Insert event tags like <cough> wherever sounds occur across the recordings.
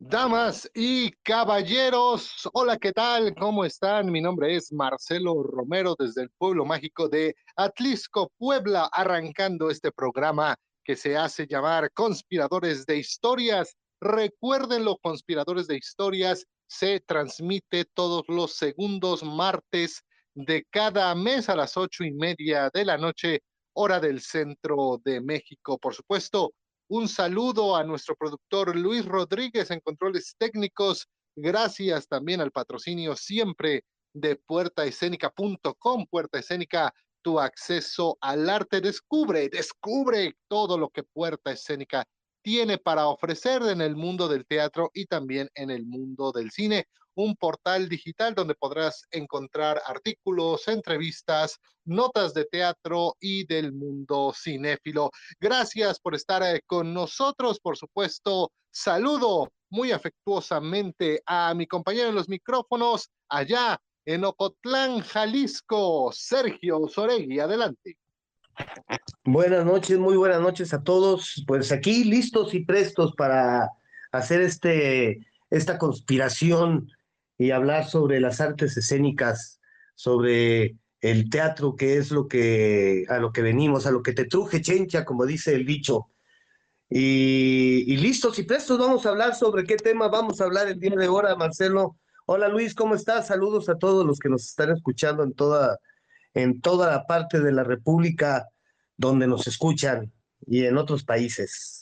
Damas y caballeros, hola, ¿qué tal? ¿Cómo están? Mi nombre es Marcelo Romero desde el pueblo mágico de Atlisco, Puebla, arrancando este programa que se hace llamar Conspiradores de Historias. Recuérdenlo, Conspiradores de Historias se transmite todos los segundos martes de cada mes a las ocho y media de la noche, hora del centro de México. Por supuesto, un saludo a nuestro productor Luis Rodríguez en controles técnicos. Gracias también al patrocinio siempre de puertaescénica.com, Puerta Escénica, tu acceso al arte. Descubre, descubre todo lo que Puerta Escénica tiene para ofrecer en el mundo del teatro y también en el mundo del cine un portal digital donde podrás encontrar artículos, entrevistas, notas de teatro y del mundo cinéfilo. Gracias por estar eh, con nosotros, por supuesto. Saludo muy afectuosamente a mi compañero en los micrófonos allá en Ocotlán, Jalisco, Sergio Soregui. Adelante. Buenas noches, muy buenas noches a todos. Pues aquí listos y prestos para hacer este, esta conspiración y hablar sobre las artes escénicas, sobre el teatro, que es lo que a lo que venimos, a lo que te truje chencha, como dice el dicho. Y, listos y prestos, vamos a hablar sobre qué tema vamos a hablar el día de ahora, Marcelo. Hola Luis, ¿cómo estás? Saludos a todos los que nos están escuchando en toda, en toda la parte de la República donde nos escuchan y en otros países.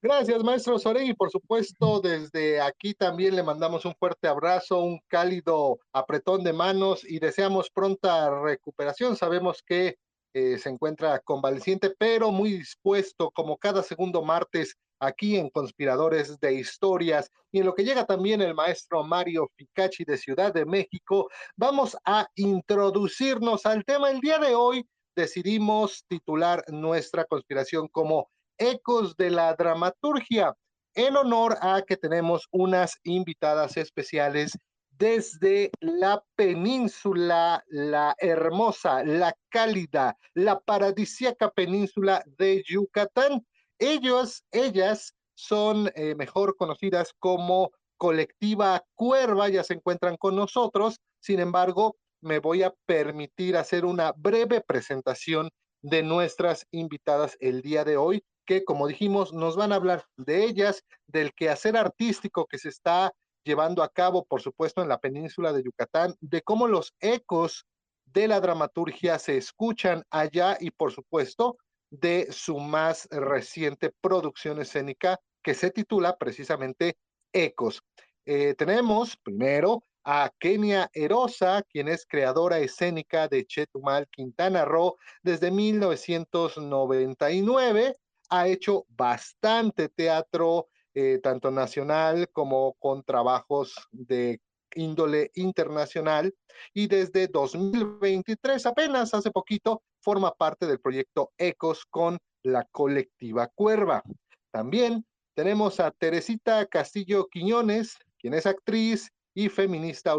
Gracias, maestro Soregui. Por supuesto, desde aquí también le mandamos un fuerte abrazo, un cálido apretón de manos y deseamos pronta recuperación. Sabemos que eh, se encuentra convaleciente, pero muy dispuesto, como cada segundo martes, aquí en Conspiradores de Historias. Y en lo que llega también el maestro Mario Ficachi de Ciudad de México, vamos a introducirnos al tema. El día de hoy decidimos titular nuestra conspiración como Ecos de la Dramaturgia, en honor a que tenemos unas invitadas especiales desde la península, la hermosa, la cálida, la paradisíaca península de Yucatán. Ellos, ellas son eh, mejor conocidas como colectiva Cuerva, ya se encuentran con nosotros. Sin embargo, me voy a permitir hacer una breve presentación de nuestras invitadas el día de hoy que, como dijimos, nos van a hablar de ellas, del quehacer artístico que se está llevando a cabo, por supuesto, en la península de Yucatán, de cómo los ecos de la dramaturgia se escuchan allá y, por supuesto, de su más reciente producción escénica que se titula precisamente Ecos. Eh, tenemos primero a Kenia Erosa, quien es creadora escénica de Chetumal, Quintana Roo, desde 1999 ha hecho bastante teatro, eh, tanto nacional como con trabajos de índole internacional y desde 2023, apenas hace poquito, forma parte del proyecto Ecos con la colectiva Cuerva. También tenemos a Teresita Castillo Quiñones, quien es actriz y feminista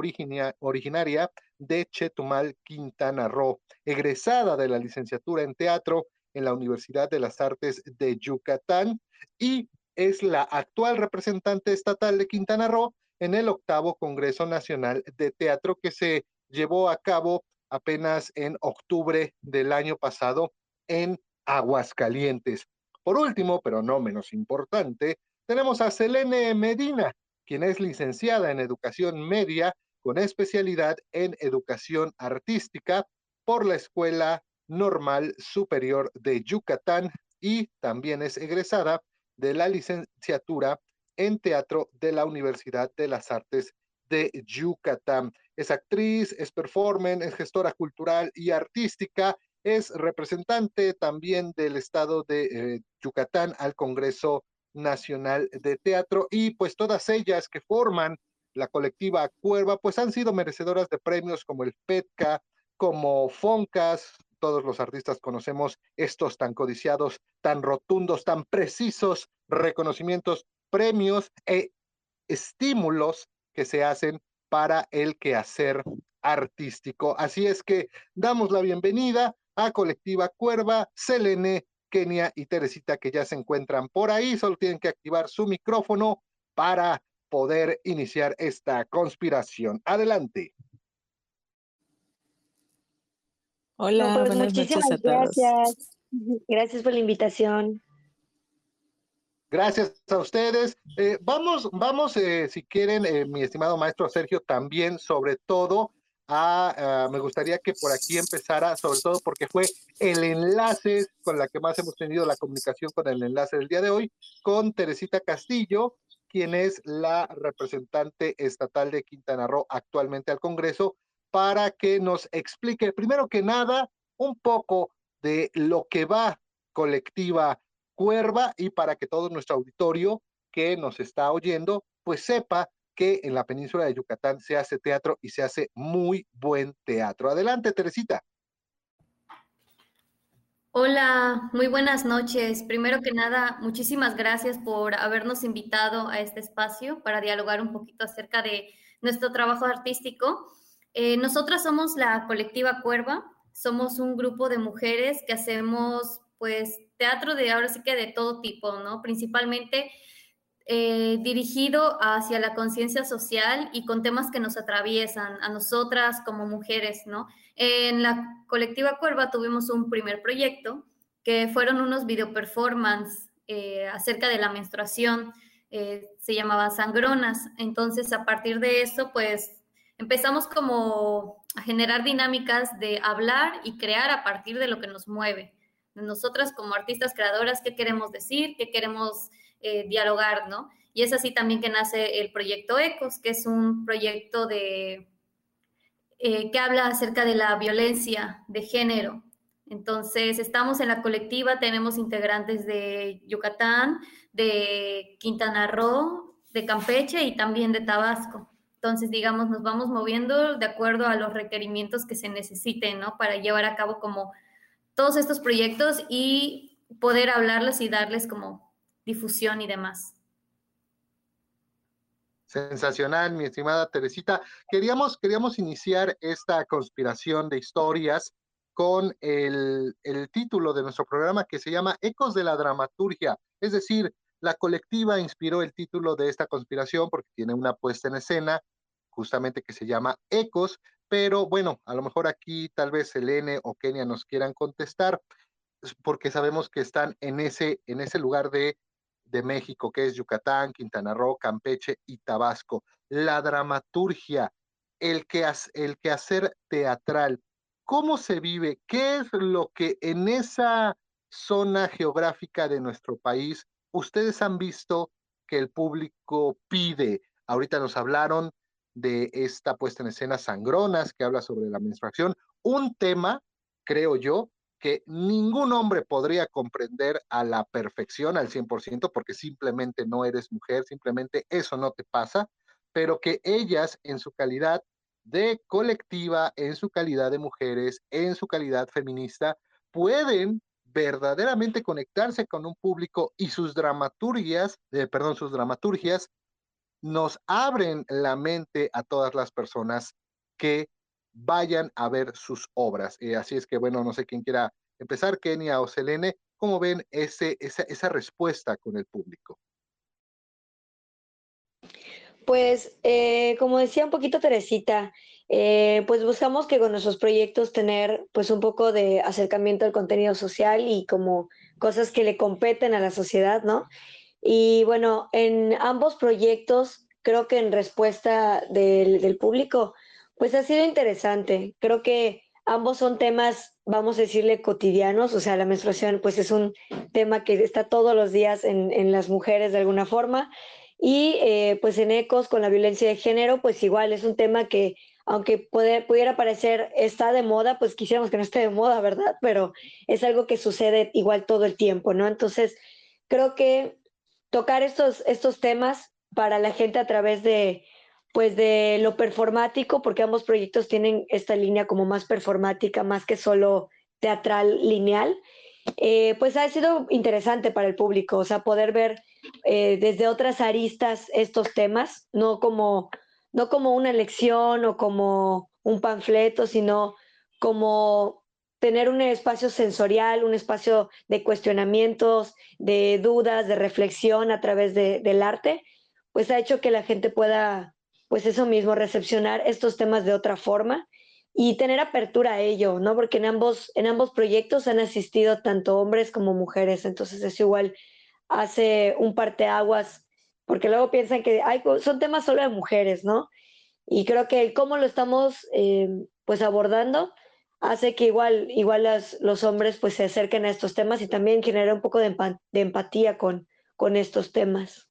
originaria de Chetumal, Quintana Roo, egresada de la licenciatura en teatro en la Universidad de las Artes de Yucatán y es la actual representante estatal de Quintana Roo en el octavo Congreso Nacional de Teatro que se llevó a cabo apenas en octubre del año pasado en Aguascalientes. Por último, pero no menos importante, tenemos a Selene Medina, quien es licenciada en Educación Media con especialidad en Educación Artística por la Escuela Normal Superior de Yucatán y también es egresada de la licenciatura en teatro de la Universidad de las Artes de Yucatán. Es actriz, es performer, es gestora cultural y artística, es representante también del estado de eh, Yucatán al Congreso Nacional de Teatro y pues todas ellas que forman la colectiva Cuerva pues han sido merecedoras de premios como el PETCA, como FONCAS, todos los artistas conocemos estos tan codiciados, tan rotundos, tan precisos reconocimientos, premios e estímulos que se hacen para el quehacer artístico. Así es que damos la bienvenida a Colectiva Cuerva, Selene, Kenia y Teresita que ya se encuentran por ahí. Solo tienen que activar su micrófono para poder iniciar esta conspiración. Adelante. Hola, pues muchísimas gracias. <laughs> Gracias por la invitación. Gracias a ustedes. Eh, vamos, vamos, eh, si quieren, eh, mi estimado maestro Sergio, también sobre todo a, me gustaría que por aquí empezara, sobre todo porque fue el enlace con la que más hemos tenido la comunicación con el enlace del día de hoy, con Teresita Castillo, quien es la representante estatal de Quintana Roo actualmente al Congreso, para que nos explique, primero que nada, un poco de lo que va colectiva Cuerva y para que todo nuestro auditorio que nos está oyendo, pues sepa que en la península de Yucatán se hace teatro y se hace muy buen teatro. Adelante, Teresita. Hola, muy buenas noches. Primero que nada, muchísimas gracias por habernos invitado a este espacio para dialogar un poquito acerca de nuestro trabajo artístico. Eh, nosotras somos la colectiva Cuerva, somos un grupo de mujeres que hacemos pues teatro de ahora sí que de todo tipo, ¿no? Principalmente eh, dirigido hacia la conciencia social y con temas que nos atraviesan a nosotras como mujeres, ¿no? En la colectiva Cuerva tuvimos un primer proyecto que fueron unos video performance eh, acerca de la menstruación, se llamaba Sangronas. Entonces, a partir de eso, pues empezamos como a generar dinámicas de hablar y crear a partir de lo que nos mueve. Nosotras como artistas creadoras, ¿qué queremos decir? ¿Qué queremos eh, dialogar? ¿no? Y es así también que nace el proyecto ECOS, que es un proyecto de, eh, que habla acerca de la violencia de género. Entonces, estamos en la colectiva, tenemos integrantes de Yucatán, de Quintana Roo, de Campeche y también de Tabasco. Entonces, digamos, nos vamos moviendo de acuerdo a los requerimientos que se necesiten, ¿no? Para llevar a cabo como todos estos proyectos y poder hablarles y darles como difusión y demás. Sensacional, mi estimada Teresita. Queríamos, queríamos iniciar esta conspiración de historias con el, el título de nuestro programa que se llama Ecos de la Dramaturgia, es decir, la colectiva inspiró el título de esta conspiración porque tiene una puesta en escena justamente que se llama Ecos, pero bueno, a lo mejor aquí tal vez Selene o Kenia nos quieran contestar porque sabemos que están en ese, en ese lugar de, de México, que es Yucatán, Quintana Roo, Campeche y Tabasco. La dramaturgia, el, que, el quehacer teatral, ¿cómo se vive? ¿Qué es lo que en esa zona geográfica de nuestro país ustedes han visto que el público pide. Ahorita nos hablaron de esta puesta en escena Sangronas, que habla sobre la menstruación, un tema, creo yo, que ningún hombre podría comprender a la perfección, al 100%, porque simplemente no eres mujer, simplemente eso no te pasa, pero que ellas en su calidad de colectiva, en su calidad de mujeres, en su calidad feminista, pueden verdaderamente conectarse con un público y sus dramaturgias, eh, perdón, sus dramaturgias nos abren la mente a todas las personas que vayan a ver sus obras. Eh, así es que, bueno, no sé quién quiera empezar, Kenia o Selene, ¿cómo ven esa, esa respuesta con el público? Pues, eh, como decía un poquito Teresita, eh, pues buscamos que con nuestros proyectos tener pues un poco de acercamiento al contenido social y como cosas que le competen a la sociedad, ¿no? Y bueno, en ambos proyectos, creo que en respuesta del, del público, pues ha sido interesante. Creo que ambos son temas, vamos a decirle, cotidianos, o sea, la menstruación pues es un tema que está todos los días en, en las mujeres de alguna forma. Y eh, pues en ECOS con la violencia de género, pues igual es un tema que aunque pudiera parecer está de moda, pues quisiéramos que no esté de moda, ¿verdad? Pero es algo que sucede igual todo el tiempo, ¿no? Entonces, creo que tocar estos, estos temas para la gente a través de, pues de lo performático, porque ambos proyectos tienen esta línea como más performática, más que solo teatral lineal, eh, pues ha sido interesante para el público, o sea, poder ver eh, desde otras aristas estos temas, no como no como una lección o como un panfleto, sino como tener un espacio sensorial, un espacio de cuestionamientos, de dudas, de reflexión a través de, del arte, pues ha hecho que la gente pueda, pues eso mismo, recepcionar estos temas de otra forma y tener apertura a ello, ¿no? Porque en ambos, en ambos proyectos han asistido tanto hombres como mujeres, entonces eso igual hace un parteaguas, porque luego piensan que hay, son temas solo de mujeres, ¿no? Y creo que cómo lo estamos eh, pues abordando hace que igual, igual los hombres pues se acerquen a estos temas y también genera un poco de, empatía con, con estos temas.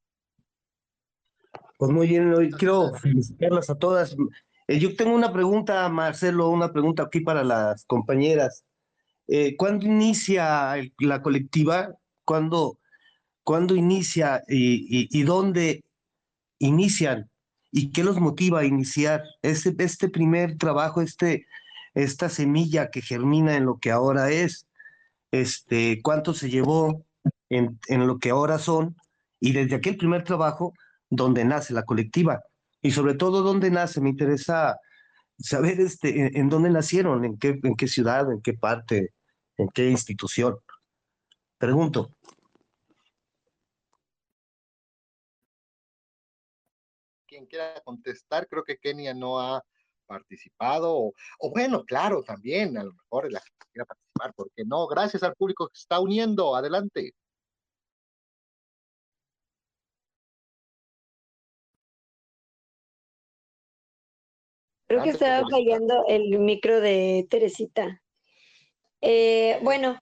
Pues muy bien, hoy quiero felicitarlas a todas. Eh, yo tengo una pregunta, Marcelo, una pregunta aquí para las compañeras. Eh, ¿Cuándo inicia la colectiva? ¿Cuándo, ¿cuándo inicia y, dónde inician? ¿Y qué los motiva a iniciar este, este primer trabajo, este, esta semilla que germina en lo que ahora es? Este, ¿Cuánto se llevó en, en lo que ahora son? Y desde aquel primer trabajo, donde nace la colectiva y sobre todo dónde nace. Me interesa saber este, en, dónde nacieron, en qué, en qué ciudad, en qué parte, en qué institución. Pregunto. Quiera contestar, creo que Kenia no ha participado, o, o, bueno, claro, también, a lo mejor la que quiera participar, porque no, gracias al público que se está uniendo, adelante. Creo que estaba fallando el micro de Teresita. Eh, bueno,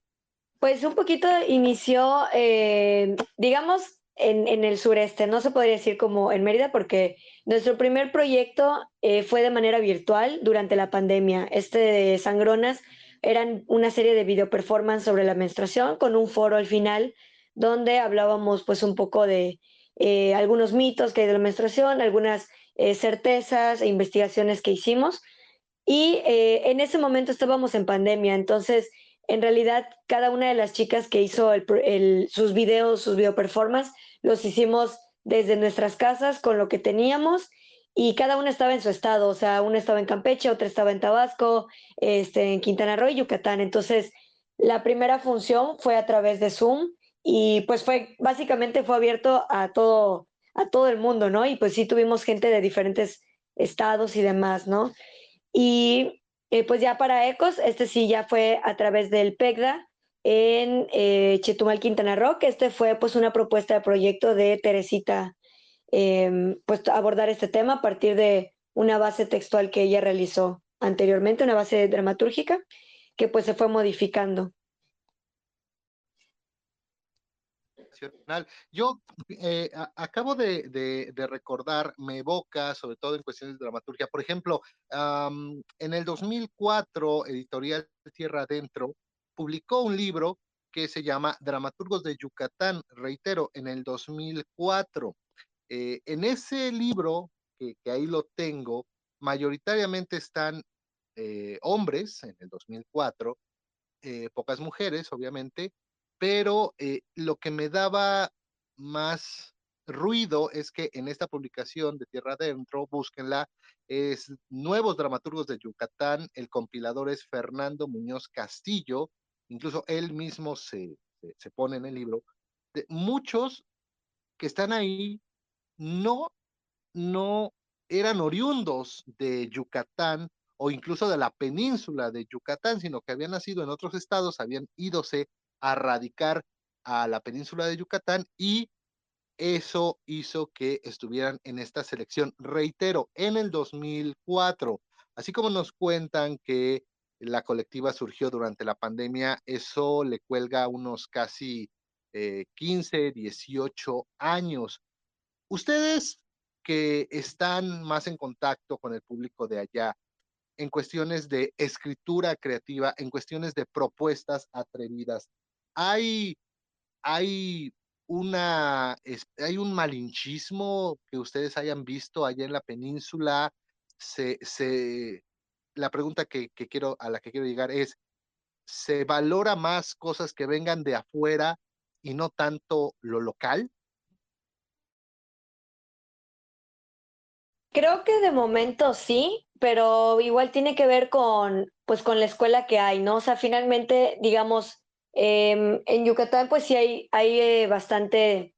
pues un poquito inició, eh, digamos, en, en, el sureste, no se podría decir como en Mérida, porque nuestro primer proyecto eh, fue de manera virtual durante la pandemia. Este de Sangronas eran una serie de video performance sobre la menstruación con un foro al final donde hablábamos pues un poco de algunos mitos que hay de la menstruación, algunas eh, certezas e investigaciones que hicimos. Y eh, en ese momento estábamos en pandemia, entonces en realidad cada una de las chicas que hizo sus videos, sus video performance, los hicimos desde nuestras casas con lo que teníamos y cada una estaba en su estado, o sea, una estaba en Campeche, otra estaba en Tabasco, este, en Quintana Roo y Yucatán. Entonces, la primera función fue a través de Zoom y pues fue, básicamente fue abierto a todo, a todo el mundo, ¿no? Y pues sí tuvimos gente de diferentes estados y demás, ¿no? Y eh, pues ya para ECOS, este sí ya fue a través del PECDA en eh, Chetumal, Quintana Roo, que este fue pues una propuesta de proyecto de Teresita, em, pues abordar este tema a partir de una base textual que ella realizó anteriormente, una base dramatúrgica, que pues se fue modificando. Yo eh, acabo de, recordar, me evoca, sobre todo en cuestiones de dramaturgia, por ejemplo, en el 2004, Editorial Tierra Adentro publicó un libro que se llama Dramaturgos de Yucatán, reitero, en el 2004. Eh, en ese libro, que, ahí lo tengo, mayoritariamente están eh, hombres en el 2004, pocas mujeres, obviamente, pero eh, lo que me daba más ruido es que en esta publicación de Tierra Adentro, búsquenla, es Nuevos Dramaturgos de Yucatán, el compilador es Fernando Muñoz Castillo, incluso él mismo se, se, pone en el libro, muchos que están ahí no, no eran oriundos de Yucatán o incluso de la península de Yucatán, sino que habían nacido en otros estados, habían ídose a radicar a la península de Yucatán y eso hizo que estuvieran en esta selección. Reitero, en el 2004, así como nos cuentan que la colectiva surgió durante la pandemia, eso le cuelga unos casi 15, eh, 18 años. Ustedes que están más en contacto con el público de allá, en cuestiones de escritura creativa, en cuestiones de propuestas atrevidas, hay, hay una, hay un malinchismo que ustedes hayan visto allá en la península. Se, se, la pregunta que, quiero, a la que quiero llegar es, ¿se valora más cosas que vengan de afuera y no tanto lo local? Creo que de momento sí, pero igual tiene que ver con, pues, con la escuela que hay, ¿no? O sea, finalmente, digamos, Em, en Yucatán, pues sí hay, hay eh, bastante,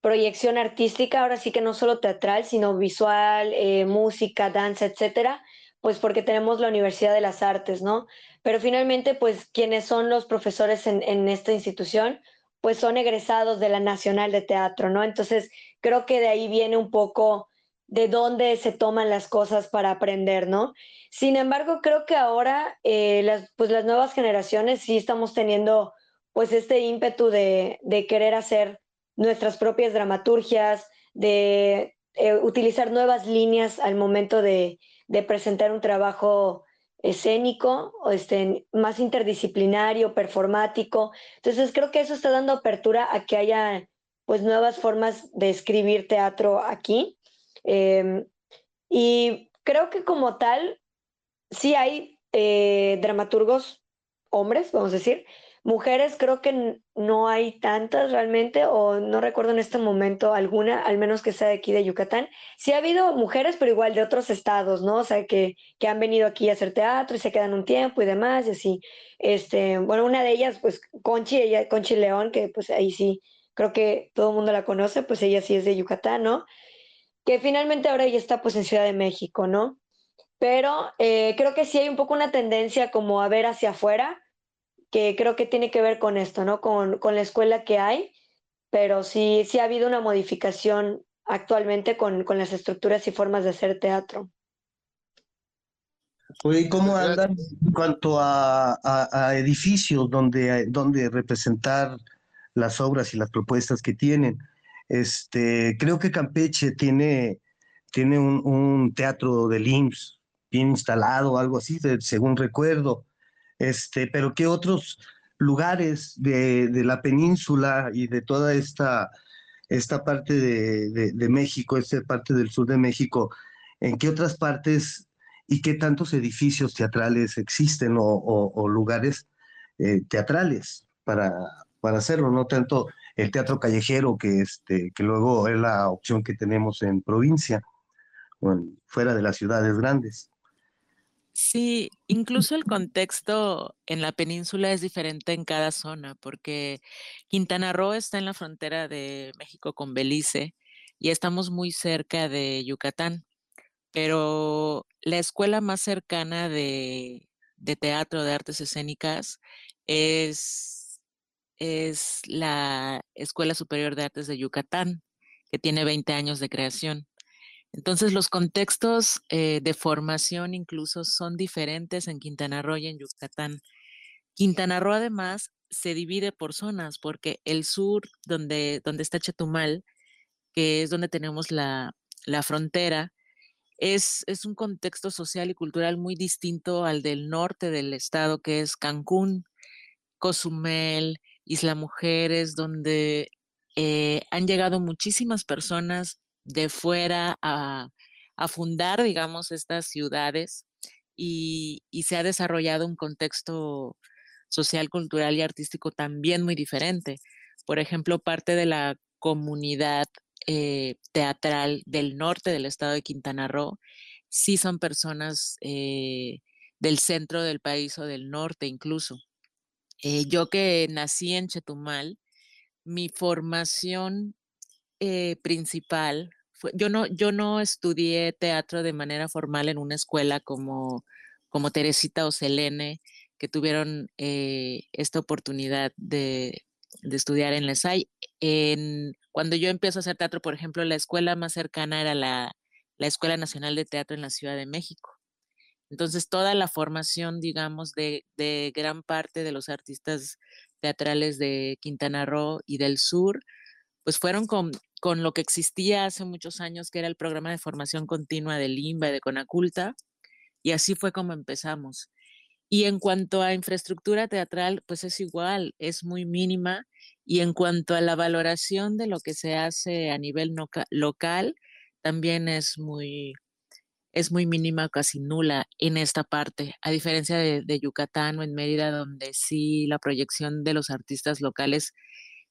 proyección artística, ahora sí que no solo teatral, sino visual, eh, música, danza, etcétera, pues porque tenemos la Universidad de las Artes, ¿no? Pero finalmente, pues quienes son los profesores en, en esta institución, pues son egresados de la Nacional de Teatro, ¿no? Entonces, creo que de ahí viene un poco de dónde se toman las cosas para aprender, ¿no? Sin embargo, creo que ahora, eh, las, pues las nuevas generaciones sí estamos teniendo pues este ímpetu de, de querer hacer nuestras propias dramaturgias, de eh, utilizar nuevas líneas al momento de, de presentar un trabajo escénico, o este, más interdisciplinario, performático. Entonces creo que eso está dando apertura a que haya pues nuevas formas de escribir teatro aquí. Eh, y creo que como tal, sí hay eh, dramaturgos hombres, vamos a decir, Mujeres creo que no hay tantas realmente, o no recuerdo en este momento alguna, al menos que sea de aquí de Yucatán. Sí ha habido mujeres, pero igual de otros estados, ¿no? O sea, que, que han venido aquí a hacer teatro y se quedan un tiempo y demás, y así. Este, bueno, una de ellas, pues Conchi, ella, Conchi León, que pues ahí sí, creo que todo el mundo la conoce, pues ella sí es de Yucatán, ¿no? Que finalmente ahora ella está pues en Ciudad de México, ¿no? Pero eh, creo que sí hay un poco una tendencia como a ver hacia afuera, que creo que tiene que ver con esto, ¿no? Con, con la escuela que hay, pero sí, sí ha habido una modificación actualmente con, con las estructuras y formas de hacer teatro. ¿Y cómo andan en cuanto a, a, edificios donde, donde representar las obras y las propuestas que tienen? Este, creo que Campeche tiene, tiene un, un teatro del IMSS bien instalado, algo así, según recuerdo. Este, pero ¿qué otros lugares de, de la península y de toda esta, esta parte de, de, de, México, esta parte del sur de México, en qué otras partes y qué tantos edificios teatrales existen o, o, o lugares eh, teatrales para, para hacerlo, no tanto el teatro callejero que, este, que luego es la opción que tenemos en provincia, fuera de las ciudades grandes. Sí, incluso el contexto en la península es diferente en cada zona, porque Quintana Roo está en la frontera de México con Belice y estamos muy cerca de Yucatán, pero la escuela más cercana de, de teatro de artes escénicas es, es la Escuela Superior de Artes de Yucatán, que tiene 20 años de creación. Entonces, los contextos eh, de formación incluso son diferentes en Quintana Roo y en Yucatán. Quintana Roo, además, se divide por zonas, porque el sur, donde, donde está Chetumal, que es donde tenemos la, la frontera, es, es, un contexto social y cultural muy distinto al del norte del estado, que es Cancún, Cozumel, Isla Mujeres, donde eh, han llegado muchísimas personas de fuera a, fundar, digamos, estas ciudades y, y, se ha desarrollado un contexto social, cultural y artístico también muy diferente. Por ejemplo, parte de la comunidad eh, teatral del norte del estado de Quintana Roo sí son personas eh, del centro del país o del norte incluso. Eh, yo que nací en Chetumal, mi formación eh, principal yo no, yo no estudié teatro de manera formal en una escuela como, como Teresita o Selene, que tuvieron eh, esta oportunidad de, de, estudiar en la SAI. En, cuando yo empiezo a hacer teatro, por ejemplo, la escuela más cercana era la, la Escuela Nacional de Teatro en la Ciudad de México. Entonces, toda la formación, digamos, de, gran parte de los artistas teatrales de Quintana Roo y del sur, pues fueron con, con lo que existía hace muchos años, que era el programa de formación continua de Limba y de Conaculta, y así fue como empezamos. Y en cuanto a infraestructura teatral, pues es igual, es muy mínima. Y en cuanto a la valoración de lo que se hace a nivel local, también es muy, es muy mínima, casi nula en esta parte, a diferencia de, Yucatán o en Mérida, donde sí la proyección de los artistas locales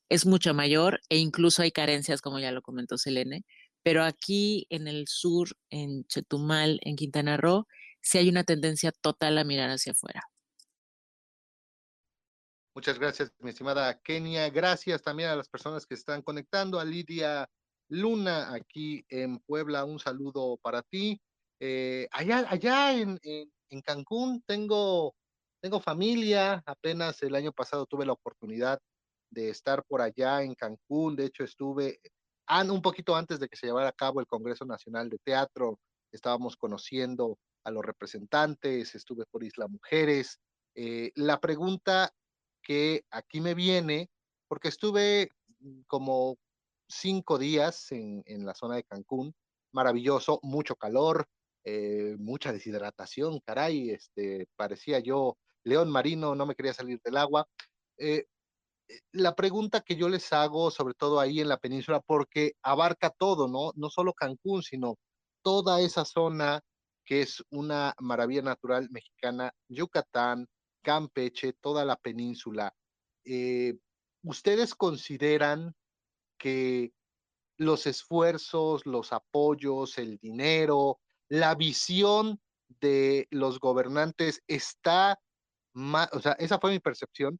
es mucho mayor e incluso hay carencias, como ya lo comentó Selene, pero aquí en el sur, en Chetumal, en Quintana Roo, sí hay una tendencia total a mirar hacia afuera. Muchas gracias, mi estimada Kenia. Gracias también a las personas que están conectando, a Lidia Luna aquí en Puebla. Un saludo para ti. Eh, allá allá en, en, Cancún tengo, tengo familia. Apenas el año pasado tuve la oportunidad de estar por allá en Cancún. De hecho, estuve un poquito antes de que se llevara a cabo el Congreso Nacional de Teatro. Estábamos conociendo a los representantes, estuve por Isla Mujeres. Eh, la pregunta que aquí me viene, porque estuve como cinco días en, en la zona de Cancún, maravilloso, mucho calor, eh, mucha deshidratación, caray, este, parecía yo león marino, no me quería salir del agua. Eh, eh, la pregunta que yo les hago, sobre todo ahí en la península, porque abarca todo, ¿no? No solo Cancún, sino toda esa zona que es una maravilla natural mexicana, Yucatán, Campeche, toda la península. ¿Ustedes consideran que los esfuerzos, los apoyos, el dinero, la visión de los gobernantes está, o sea, esa fue mi percepción,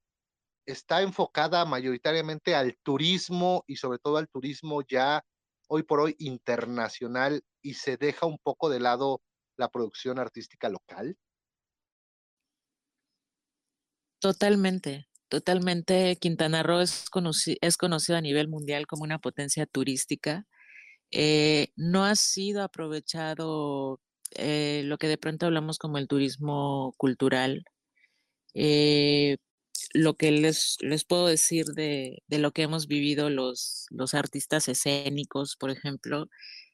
está enfocada mayoritariamente al turismo y sobre todo al turismo ya hoy por hoy internacional y se deja un poco de lado la producción artística local? Totalmente, totalmente. Quintana Roo es, es conocido a nivel mundial como una potencia turística eh, no ha sido aprovechado eh, lo que de pronto hablamos como el turismo cultural. Eh, lo que les, les puedo decir de, de, lo que hemos vivido los, los artistas escénicos, por ejemplo,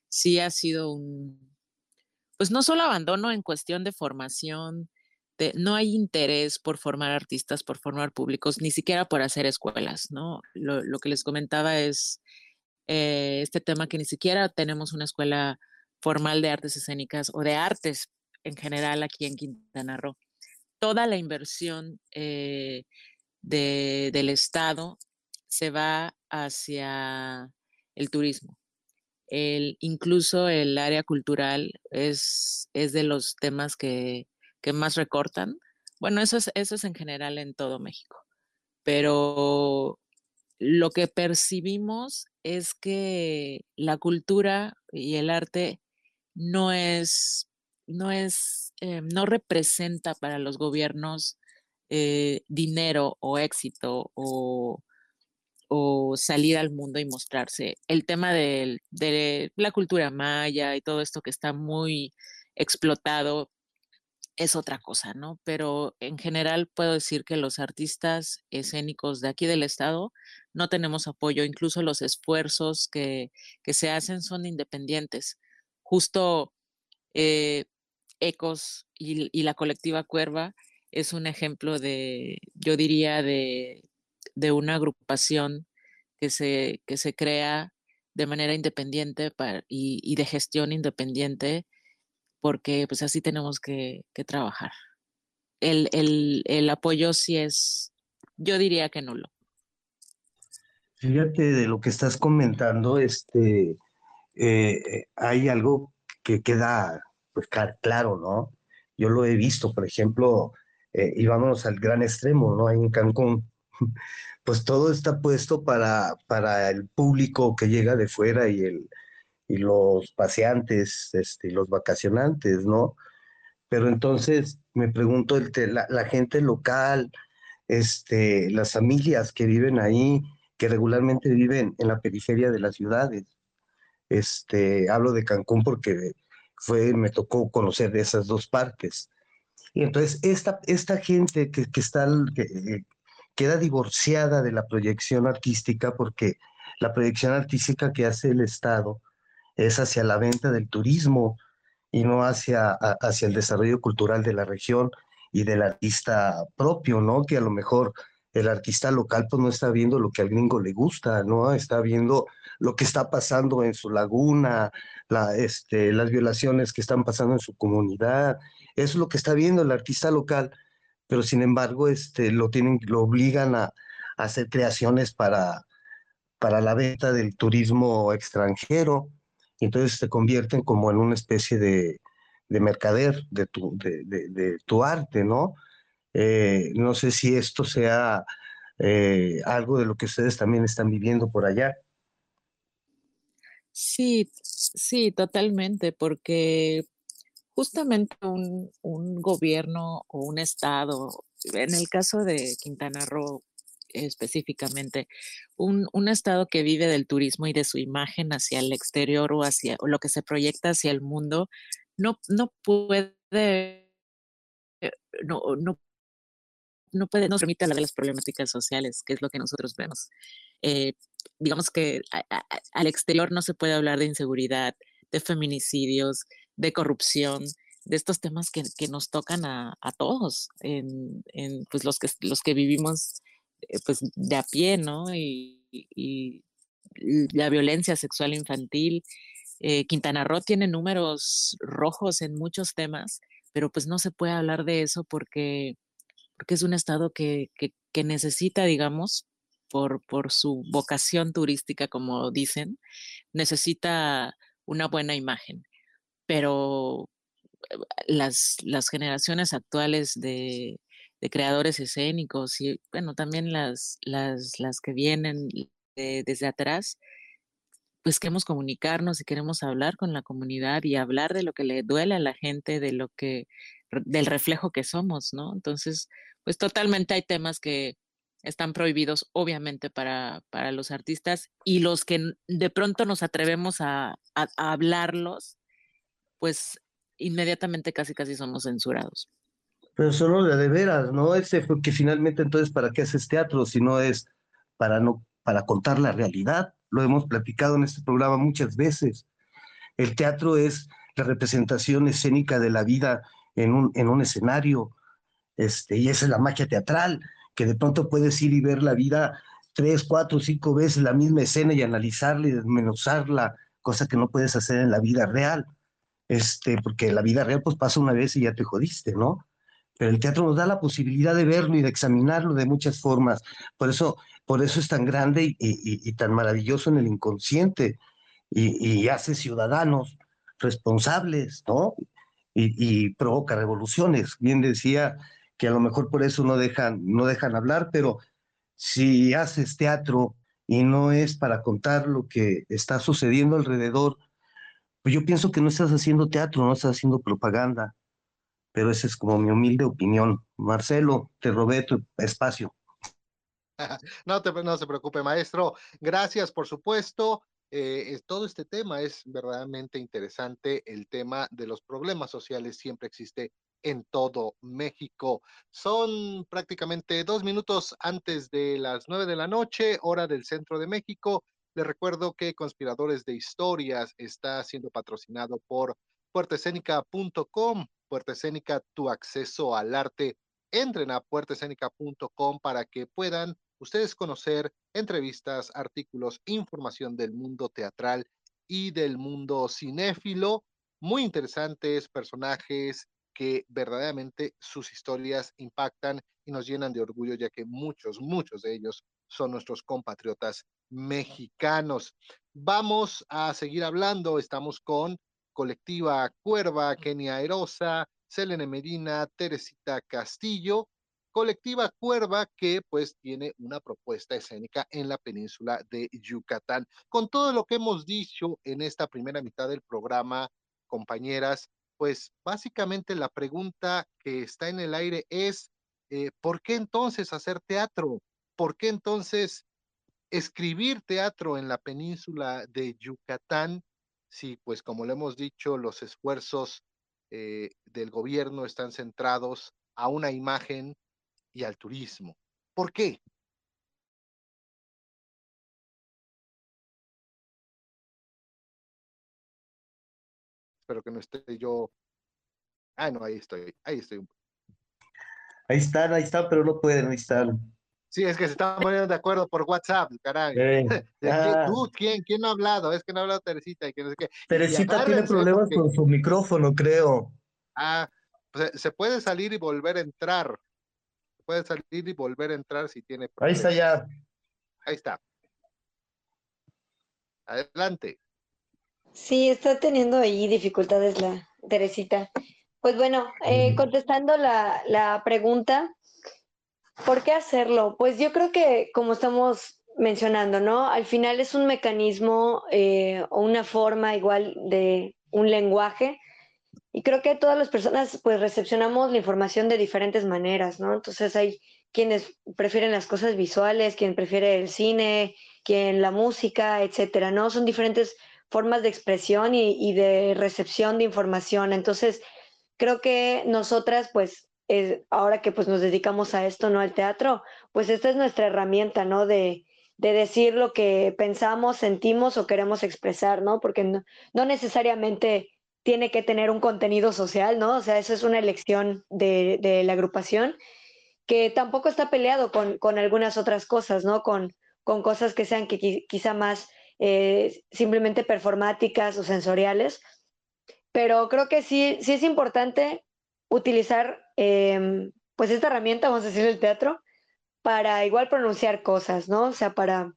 sí ha sido un, pues no solo abandono en cuestión de formación, no hay interés por formar artistas, por formar públicos, ni siquiera por hacer escuelas, ¿no? Lo, lo que les comentaba es eh, este tema que ni siquiera tenemos una escuela formal de artes escénicas o de artes en general aquí en Quintana Roo. Toda la inversión eh, del Estado se va hacia el turismo. El, incluso el área cultural es, es de los temas que, que más recortan. Bueno, eso es, eso es en general en todo México, pero lo que percibimos es que la cultura y el arte no es, no es, eh, no representa para los gobiernos eh, dinero o éxito o, o, salir al mundo y mostrarse. El tema de, de la cultura maya y todo esto que está muy explotado es otra cosa, ¿no? Pero en general puedo decir que los artistas escénicos de aquí del estado no tenemos apoyo, incluso los esfuerzos que, se hacen son independientes. Justo eh, Ecos y, la colectiva Cuerva es un ejemplo de, yo diría, de, una agrupación que se, que se crea de manera independiente y, y de gestión independiente porque pues así tenemos que, trabajar. El, apoyo sí es, yo diría que nulo. Fíjate de lo que estás comentando, este, eh, hay algo que queda pues claro, ¿no? Yo lo he visto, por ejemplo, eh, y vámonos al gran extremo, ¿no? Ahí en Cancún, <laughs> pues todo está puesto para, para el público que llega de fuera y el, y los paseantes, este, los vacacionantes, ¿no? Pero entonces me pregunto, la, la, gente local, este, las familias que viven ahí, que regularmente viven en la periferia de las ciudades, este, hablo de Cancún porque fue, me tocó conocer de esas dos partes. Y entonces esta, esta gente que, que está, que, queda divorciada de la proyección artística porque la proyección artística que hace el Estado es hacia la venta del turismo y no hacia, hacia el desarrollo cultural de la región y del artista propio, ¿no? Que a lo mejor el artista local pues no está viendo lo que al gringo le gusta, ¿no? Está viendo lo que está pasando en su laguna, la, este, las violaciones que están pasando en su comunidad, eso es lo que está viendo el artista local, pero sin embargo este, lo, tienen, lo obligan a, hacer creaciones para, para la venta del turismo extranjero y entonces se convierten como en una especie de, mercader de, tu arte, ¿no? Eh, no sé si esto sea eh, algo de lo que ustedes también están viviendo por allá. Sí, sí, totalmente, porque justamente un, un, gobierno o un estado, en el caso de Quintana Roo específicamente, un, un, estado que vive del turismo y de su imagen hacia el exterior o hacia o lo que se proyecta hacia el mundo, no, no puede, no, no puede, no permite hablar de las problemáticas sociales, que es lo que nosotros vemos. Eh, digamos que al exterior no se puede hablar de inseguridad, de feminicidios, de corrupción, de estos temas que, que nos tocan a, a todos, en, en, pues los que, los que vivimos eh, pues de a pie, ¿no? Y, y la violencia sexual infantil. Eh, Quintana Roo tiene números rojos en muchos temas, pero pues no se puede hablar de eso porque, porque es un estado que, que, necesita, digamos, por, por su vocación turística, como dicen, necesita una buena imagen. Pero eh, las, las generaciones actuales de, de, creadores escénicos y, bueno, también las, las, las que vienen de, desde atrás, pues queremos comunicarnos y queremos hablar con la comunidad y hablar de lo que le duele a la gente, de lo que, del reflejo que somos, ¿no? Entonces, pues totalmente hay temas que, están prohibidos obviamente para, para los artistas y los que de pronto nos atrevemos a, hablarlos, pues inmediatamente casi casi somos censurados. Pero solo de veras, ¿no? Ese porque finalmente entonces para qué haces teatro si no es para no para contar la realidad. Lo hemos platicado en este programa muchas veces. El teatro es la representación escénica de la vida en un, en un escenario, este, y esa es la magia teatral que de pronto puedes ir y ver la vida tres, cuatro, cinco veces la misma escena y analizarla y desmenuzarla, cosa que no puedes hacer en la vida real. Este, porque la vida real pues pasa una vez y ya te jodiste, ¿no? Pero el teatro nos da la posibilidad de verlo y de examinarlo de muchas formas. Por eso, por eso es tan grande y, y, y tan maravilloso en el inconsciente y, y hace ciudadanos responsables, ¿no? y provoca revoluciones. Bien decía que a lo mejor por eso no dejan, no dejan hablar, pero si haces teatro y no es para contar lo que está sucediendo alrededor, pues yo pienso que no estás haciendo teatro, no estás haciendo propaganda. Pero esa es como mi humilde opinión. Marcelo, te robé tu espacio. <laughs> No, te, no se preocupe, maestro. Gracias, por supuesto. Eh, todo este tema es verdaderamente interesante. El tema de los problemas sociales siempre existe en todo México. Son prácticamente dos minutos antes de las nueve de la noche, hora del centro de México. Les recuerdo que Conspiradores de Historias está siendo patrocinado por puertescénica.com. Puerta Escénica, tu acceso al arte. Entren a puertescénica.com para que puedan ustedes conocer entrevistas, artículos, información del mundo teatral y del mundo cinéfilo. Muy interesantes personajes, que verdaderamente sus historias impactan y nos llenan de orgullo, ya que muchos, muchos de ellos son nuestros compatriotas mexicanos. Vamos a seguir hablando, estamos con Colectiva Cuerva, Kenia Erosa, Selene Medina, Teresita Castillo, Colectiva Cuerva que pues tiene una propuesta escénica en la península de Yucatán. Con todo lo que hemos dicho en esta primera mitad del programa, compañeras, pues básicamente la pregunta que está en el aire es, eh, ¿por qué entonces hacer teatro? ¿Por qué entonces escribir teatro en la península de Yucatán? Si, pues como le hemos dicho, los esfuerzos eh, del gobierno están centrados a una imagen y al turismo. ¿Por qué? Espero que no esté yo. Ah, no, ahí estoy, ahí estoy. Ahí están, ahí están, pero no pueden, ahí están. Sí, es que se están poniendo de acuerdo por WhatsApp, caray. Eh, <laughs> ah. ¿Tú, ¿Quién? ¿Quién no ha hablado? Es que no ha hablado Teresita y que no sé qué. Teresita tiene problemas porque... con su micrófono, creo. Ah, pues se puede salir y volver a entrar. Se puede salir y volver a entrar si tiene problemas. Ahí está ya. Ahí está. Adelante. Sí, está teniendo ahí dificultades la Teresita. Pues bueno, eh, contestando la, la, pregunta, ¿Por qué hacerlo? Pues yo creo que como estamos mencionando, ¿no? Al final es un mecanismo eh, o una forma igual de un lenguaje y creo que todas las personas pues recepcionamos la información de diferentes maneras, ¿no? Entonces hay quienes prefieren las cosas visuales, quien prefiere el cine, quien la música, etcétera, ¿no? Son diferentes formas de expresión y, de recepción de información. Entonces, creo que nosotras, pues, ahora que pues nos dedicamos a esto, ¿no? Al teatro, pues esta es nuestra herramienta, ¿no? De, de decir lo que pensamos, sentimos o queremos expresar, ¿no? Porque no, no, necesariamente tiene que tener un contenido social, ¿no? O sea, eso es una elección de, de la agrupación que tampoco está peleado con, con, algunas otras cosas, ¿no? Con, con cosas que sean que quizá más eh, simplemente performáticas o sensoriales. Pero creo que sí, sí es importante utilizar em, pues esta herramienta, vamos a decir, el teatro, para igual pronunciar cosas, ¿no? O sea, para,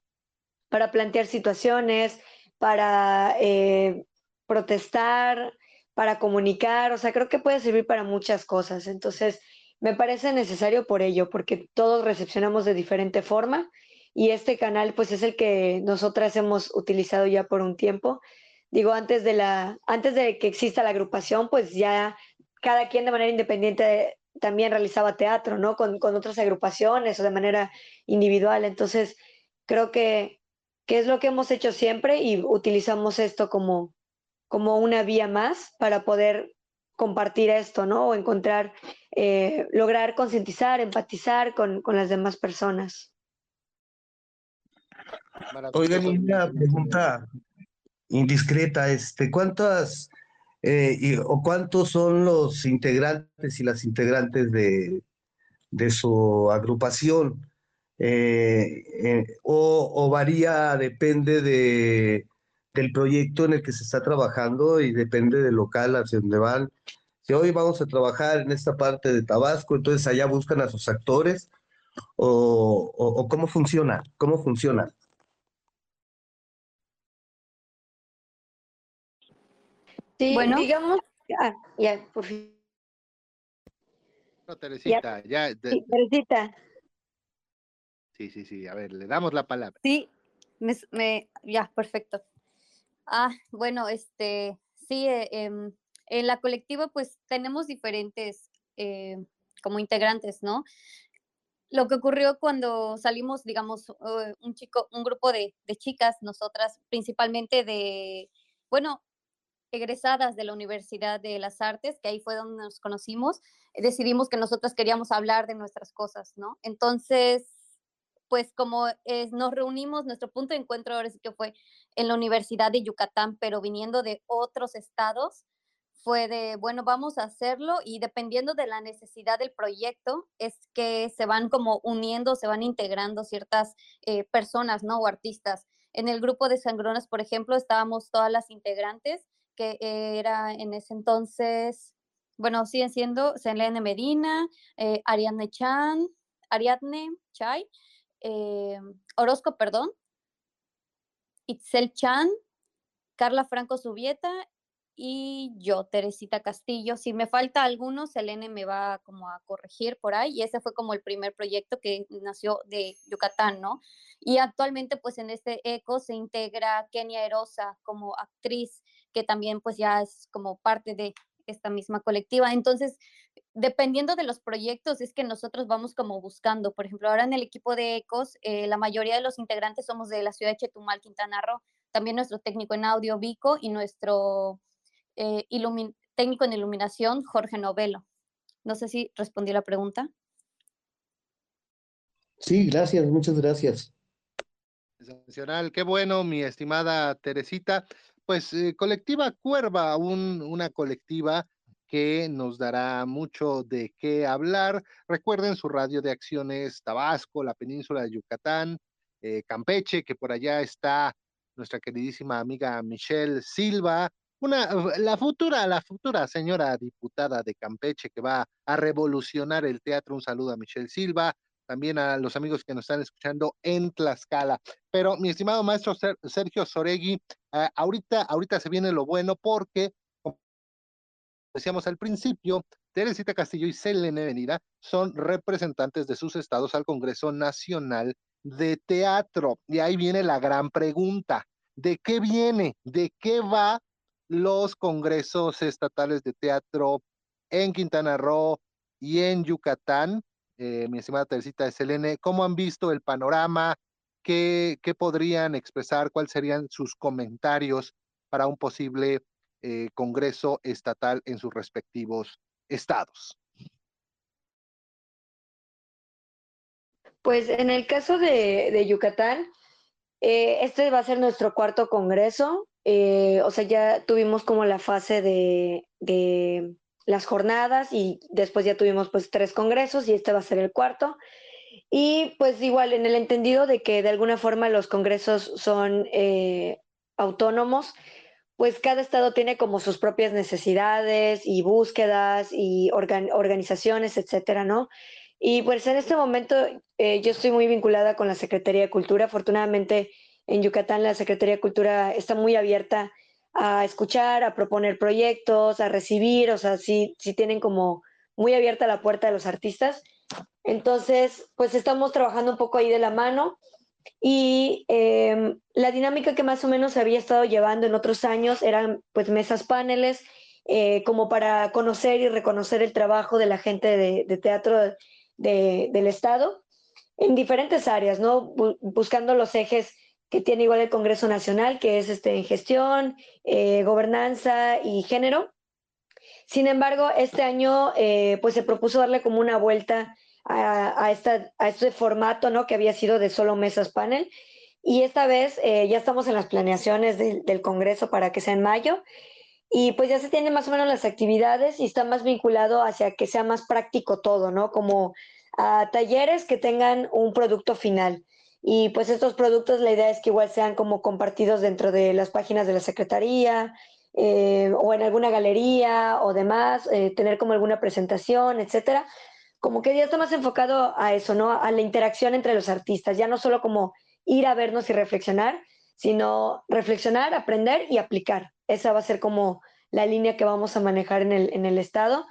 para plantear situaciones, para eh, protestar, para comunicar, o sea, creo que puede servir para muchas cosas. Entonces, me parece necesario por ello, porque todos recepcionamos de diferente forma y este canal pues es el que nosotras hemos utilizado ya por un tiempo. Digo, antes de, la, antes de que exista la agrupación, pues ya cada quien de manera independiente también realizaba teatro, ¿no? Con, con otras agrupaciones o de manera individual. Entonces, creo que, que, es lo que hemos hecho siempre y utilizamos esto como, como una vía más para poder compartir esto, ¿no? O encontrar, eh, lograr concientizar, empatizar con, con, las demás personas. Oigan, una pregunta indiscreta, este, ¿cuántas eh, o cuántos son los integrantes y las integrantes de, de su agrupación? Eh, eh, o, varía, depende de, del proyecto en el que se está trabajando y depende del local hacia donde van. Si hoy vamos a trabajar en esta parte de Tabasco, entonces allá buscan a sus actores o cómo funciona, cómo funciona. Sí, bueno. digamos, ah, ya, por fin. No, Teresita, ya. ya sí, Teresita. Sí, sí, sí, a ver, le damos la palabra. Sí, me, me ya, perfecto. Ah, bueno, este, sí, eh, eh, en la colectiva pues tenemos diferentes eh, como integrantes, ¿no? Lo que ocurrió cuando salimos, digamos, un chico, un grupo de, de chicas, nosotras principalmente de, bueno, egresadas de la Universidad de las Artes, que ahí fue donde nos conocimos, decidimos que nosotras queríamos hablar de nuestras cosas, ¿no? Entonces, pues como es, nos reunimos, nuestro punto de encuentro ahora sí que fue en la Universidad de Yucatán, pero viniendo de otros estados, fue de, bueno, vamos a hacerlo y dependiendo de la necesidad del proyecto, es que se van como uniendo, se van integrando ciertas eh, personas, ¿no? O artistas. En el grupo de Sangronas, por ejemplo, estábamos todas las integrantes que era en ese entonces, bueno, siguen siendo Selene Medina, eh, Ariadne Chan, Ariadne Chai, eh, Orozco, perdón, Itzel Chan, Carla Franco Subieta y yo, Teresita Castillo. Si me falta alguno, Selene me va como a corregir por ahí y ese fue como el primer proyecto que nació de Yucatán, ¿no? Y actualmente pues en este eco se integra Kenia Erosa como actriz que también pues ya es como parte de esta misma colectiva. Entonces, dependiendo de los proyectos, es que nosotros vamos como buscando. Por ejemplo, ahora en el equipo de ECOS, eh, la mayoría de los integrantes somos de la ciudad de Chetumal, Quintana Roo. También nuestro técnico en audio, Vico, y nuestro eh, técnico en iluminación, Jorge Novelo. No sé si respondí la pregunta. Sí, gracias, muchas gracias. Sensacional, qué bueno, mi estimada Teresita pues eh, colectiva Cuerva, un, una colectiva que nos dará mucho de qué hablar. Recuerden su radio de acciones Tabasco, la península de Yucatán, eh, Campeche, que por allá está nuestra queridísima amiga Michelle Silva, una, la futura, la futura señora diputada de Campeche que va a revolucionar el teatro. Un saludo a Michelle Silva, también a los amigos que nos están escuchando en Tlaxcala. Pero mi estimado maestro Sergio Soregui, uh, ahorita, ahorita se viene lo bueno porque decíamos al principio, Teresita Castillo y Selene Venida son representantes de sus estados al Congreso Nacional de Teatro. Y ahí viene la gran pregunta. ¿De qué viene? ¿De qué va los congresos estatales de teatro en Quintana Roo y en Yucatán? Eh, mi estimada Teresita de Selene, ¿cómo han visto el panorama? ¿Qué, ¿Qué, podrían expresar? ¿Cuáles serían sus comentarios para un posible eh, congreso estatal en sus respectivos estados. Pues en el caso de, Yucatán, eh, este va a ser nuestro cuarto congreso. Eh, o sea, ya tuvimos como la fase de, de, las jornadas y después ya tuvimos pues tres congresos y este va a ser el cuarto. Y pues igual en el entendido de que de alguna forma los congresos son eh, autónomos, pues cada estado tiene como sus propias necesidades y búsquedas y organizaciones, etcétera, ¿no? Y pues en este momento eh, yo estoy muy vinculada con la Secretaría de Cultura. Afortunadamente en Yucatán la Secretaría de Cultura está muy abierta a escuchar, a proponer proyectos, a recibir, o sea, sí, sí tienen como muy abierta la puerta de los artistas. Entonces, pues estamos trabajando un poco ahí de la mano y em, la dinámica que más o menos había estado llevando en otros años eran pues mesas paneles, eh, como para conocer y reconocer el trabajo de la gente de, teatro del Estado en diferentes áreas, ¿no? buscando los ejes que tiene igual el Congreso Nacional, que es este, en gestión, eh, gobernanza y género. Sin embargo, este año eh, pues se propuso darle como una vuelta a, esta, a este formato, ¿no? Que había sido de solo mesas panel. Y esta vez eh, ya estamos en las planeaciones del Congreso para que sea en mayo. Y pues ya se tienen más o menos las actividades y está más vinculado hacia que sea más práctico todo, ¿no? Como a talleres que tengan un producto final. Y pues estos productos, la idea es que igual sean como compartidos dentro de las páginas de la Secretaría eh, o en alguna galería o demás, eh, tener como alguna presentación, etcétera, como que ya está más enfocado a eso, ¿no? A la interacción entre los artistas, ya no solo como ir a vernos y reflexionar, sino reflexionar, aprender y aplicar. Esa va a ser como la línea que vamos a manejar en el, en el Estado.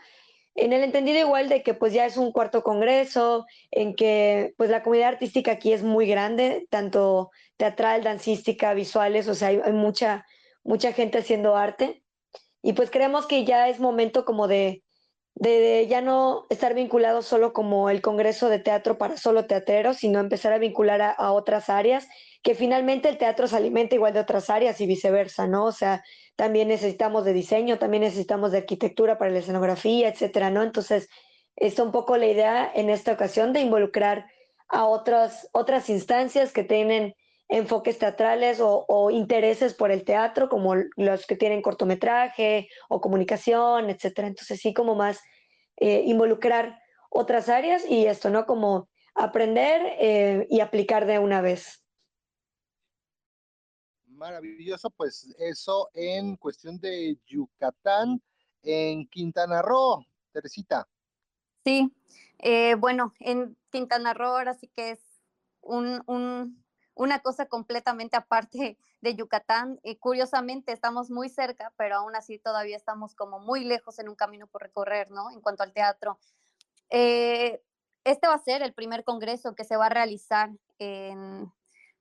En el entendido igual de que pues ya es un cuarto congreso, en que pues la comunidad artística aquí es muy grande, tanto teatral, dancística, visuales, o sea, hay, mucha, mucha gente haciendo arte. Y pues creemos que ya es momento como de, de ya no estar vinculado solo como el Congreso de Teatro para solo teatreros, sino empezar a vincular a, otras áreas, que finalmente el teatro se alimenta igual de otras áreas y viceversa, ¿no? O sea, también necesitamos de diseño, también necesitamos de arquitectura para la escenografía, etcétera, ¿no? Entonces, está un poco la idea en esta ocasión de involucrar a otras, otras instancias que tienen enfoques teatrales o, intereses por el teatro, como los que tienen cortometraje o comunicación, etcétera. Entonces, sí, como más eh, involucrar otras áreas y esto, ¿no? Como aprender eh, y aplicar de una vez. Maravilloso, pues eso en cuestión de Yucatán, en Quintana Roo, Teresita. Sí, eh, bueno, en Quintana Roo ahora sí que es un, un una cosa completamente aparte de Yucatán. Y curiosamente estamos muy cerca, pero aún así todavía estamos como muy lejos en un camino por recorrer, ¿no? En cuanto al teatro. Eh, este va a ser el primer congreso que se va a realizar en,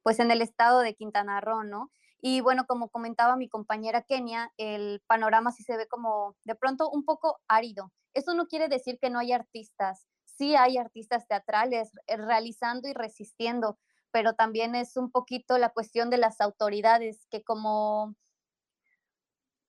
pues en el estado de Quintana Roo, ¿no? Y bueno, como comentaba mi compañera Kenia, el panorama sí se ve como de pronto un poco árido. Eso no quiere decir que no hay artistas. Sí hay artistas teatrales realizando y resistiendo, pero también es un poquito la cuestión de las autoridades que como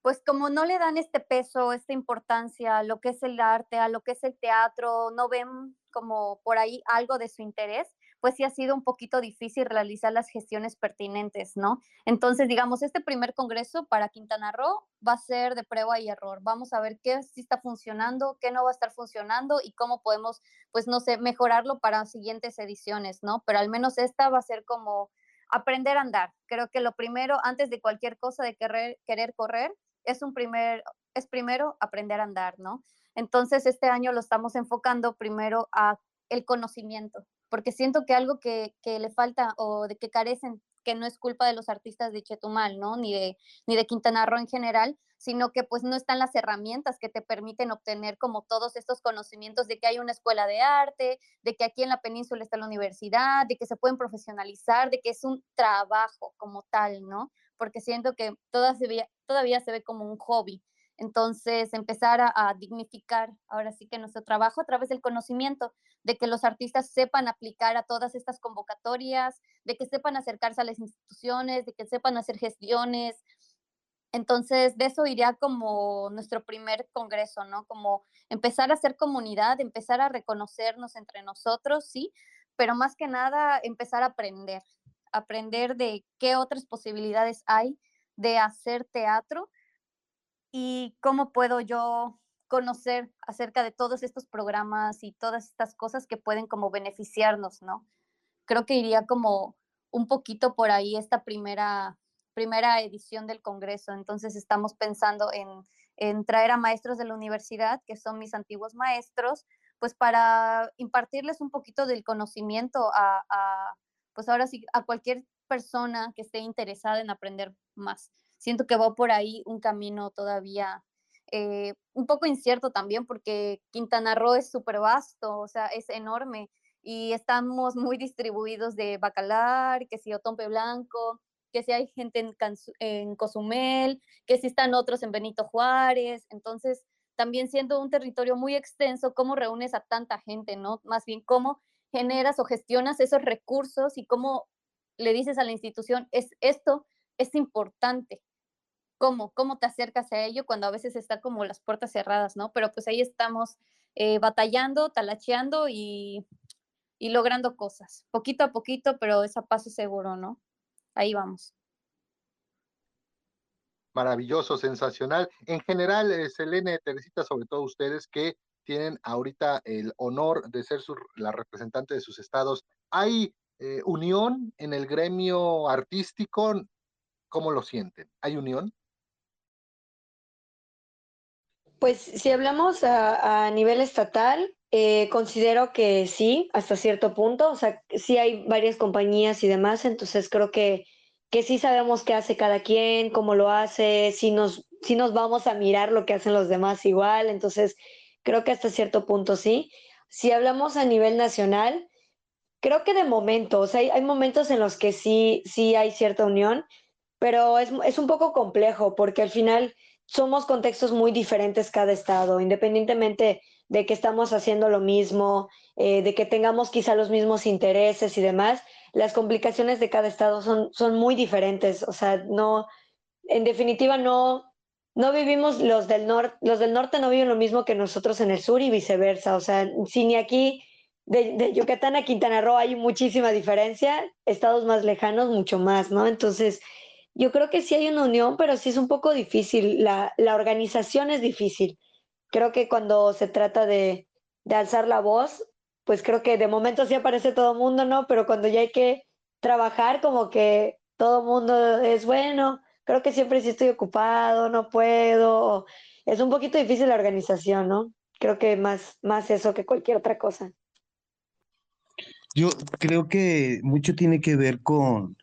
pues como no le dan este peso, esta importancia a lo que es el arte, a lo que es el teatro, no ven como por ahí algo de su interés, pues sí ha sido un poquito difícil realizar las gestiones pertinentes, ¿no? Entonces, digamos, este primer congreso para Quintana Roo va a ser de prueba y error. Vamos a ver qué sí está funcionando, qué no va a estar funcionando y cómo podemos, pues, no sé, mejorarlo para siguientes ediciones, ¿no? Pero al menos esta va a ser como aprender a andar. Creo que lo primero, antes de cualquier cosa de querer, querer correr, es un primer, es primero aprender a andar, ¿no? Entonces, este año lo estamos enfocando primero a el conocimiento, porque siento que algo que, le falta o de que carecen que no es culpa de los artistas de Chetumal, ¿no? Ni de, ni de Quintana Roo en general, sino que pues no están las herramientas que te permiten obtener como todos estos conocimientos de que hay una escuela de arte, de que aquí en la península está la universidad, de que se pueden profesionalizar, de que es un trabajo como tal, ¿no? Porque siento que todavía, todavía se ve como un hobby. Entonces, empezar a, dignificar ahora sí que nuestro trabajo a través del conocimiento, de que los artistas sepan aplicar a todas estas convocatorias, de que sepan acercarse a las instituciones, de que sepan hacer gestiones. Entonces, de eso iría como nuestro primer congreso, ¿no? Como empezar a hacer comunidad, empezar a reconocernos entre nosotros, sí, pero más que nada empezar a aprender, aprender de qué otras posibilidades hay de hacer teatro y cómo puedo yo conocer acerca de todos estos programas y todas estas cosas que pueden como beneficiarnos, ¿no? Creo que iría como un poquito por ahí esta primera, primera edición del Congreso. Entonces estamos pensando en, en traer a maestros de la universidad, que son mis antiguos maestros, pues para impartirles un poquito del conocimiento a, a pues ahora sí, a cualquier persona que esté interesada en aprender más siento que va por ahí un camino todavía eh, un poco incierto también porque Quintana Roo es súper vasto, o sea, es enorme y estamos muy distribuidos de Bacalar, que si Otompe Blanco, que si hay gente en, en Cozumel, que si están otros en Benito Juárez, entonces también siendo un territorio muy extenso, ¿cómo reúnes a tanta gente, no? Más bien, ¿cómo generas o gestionas esos recursos y cómo le dices a la institución, es esto es importante, cómo, cómo te acercas a ello cuando a veces está como las puertas cerradas, ¿no? Pero pues ahí estamos eh, batallando, talacheando y, y logrando cosas, poquito a poquito, pero es a paso seguro, ¿no? Ahí vamos. Maravilloso, sensacional. En general, eh, Selene, Teresita, sobre todo ustedes que tienen ahorita el honor de ser la representante de sus estados, ¿hay eh, unión en el gremio artístico? ¿Cómo lo sienten? ¿Hay unión? Pues si hablamos a, nivel estatal, eh, considero que sí, hasta cierto punto. O sea, sí hay varias compañías y demás, entonces creo que, que sí sabemos qué hace cada quien, cómo lo hace, si nos, si nos vamos a mirar lo que hacen los demás igual. Entonces, creo que hasta cierto punto sí. Si hablamos a nivel nacional, creo que de momento, o sea, hay, hay momentos en los que sí, sí hay cierta unión, pero es, es un poco complejo porque al final somos contextos muy diferentes cada estado, independientemente de que estamos haciendo lo mismo, eh, de que tengamos quizá los mismos intereses y demás, las complicaciones de cada estado son, son muy diferentes. O sea, no, en definitiva, no, no vivimos los del norte, los del norte no viven lo mismo que nosotros en el sur y viceversa. O sea, si ni aquí de, de Yucatán a Quintana Roo hay muchísima diferencia, estados más lejanos mucho más, ¿no? Entonces, yo creo que sí hay una unión, pero sí es un poco difícil. La, la organización es difícil. Creo que cuando se trata de, de alzar la voz, pues creo que de momento sí aparece todo el mundo, ¿no? Pero cuando ya hay que trabajar, como que todo el mundo es bueno, creo que siempre sí estoy ocupado, no puedo. Es un poquito difícil la organización, ¿no? Creo que más, más eso que cualquier otra cosa. Yo creo que mucho tiene que ver con,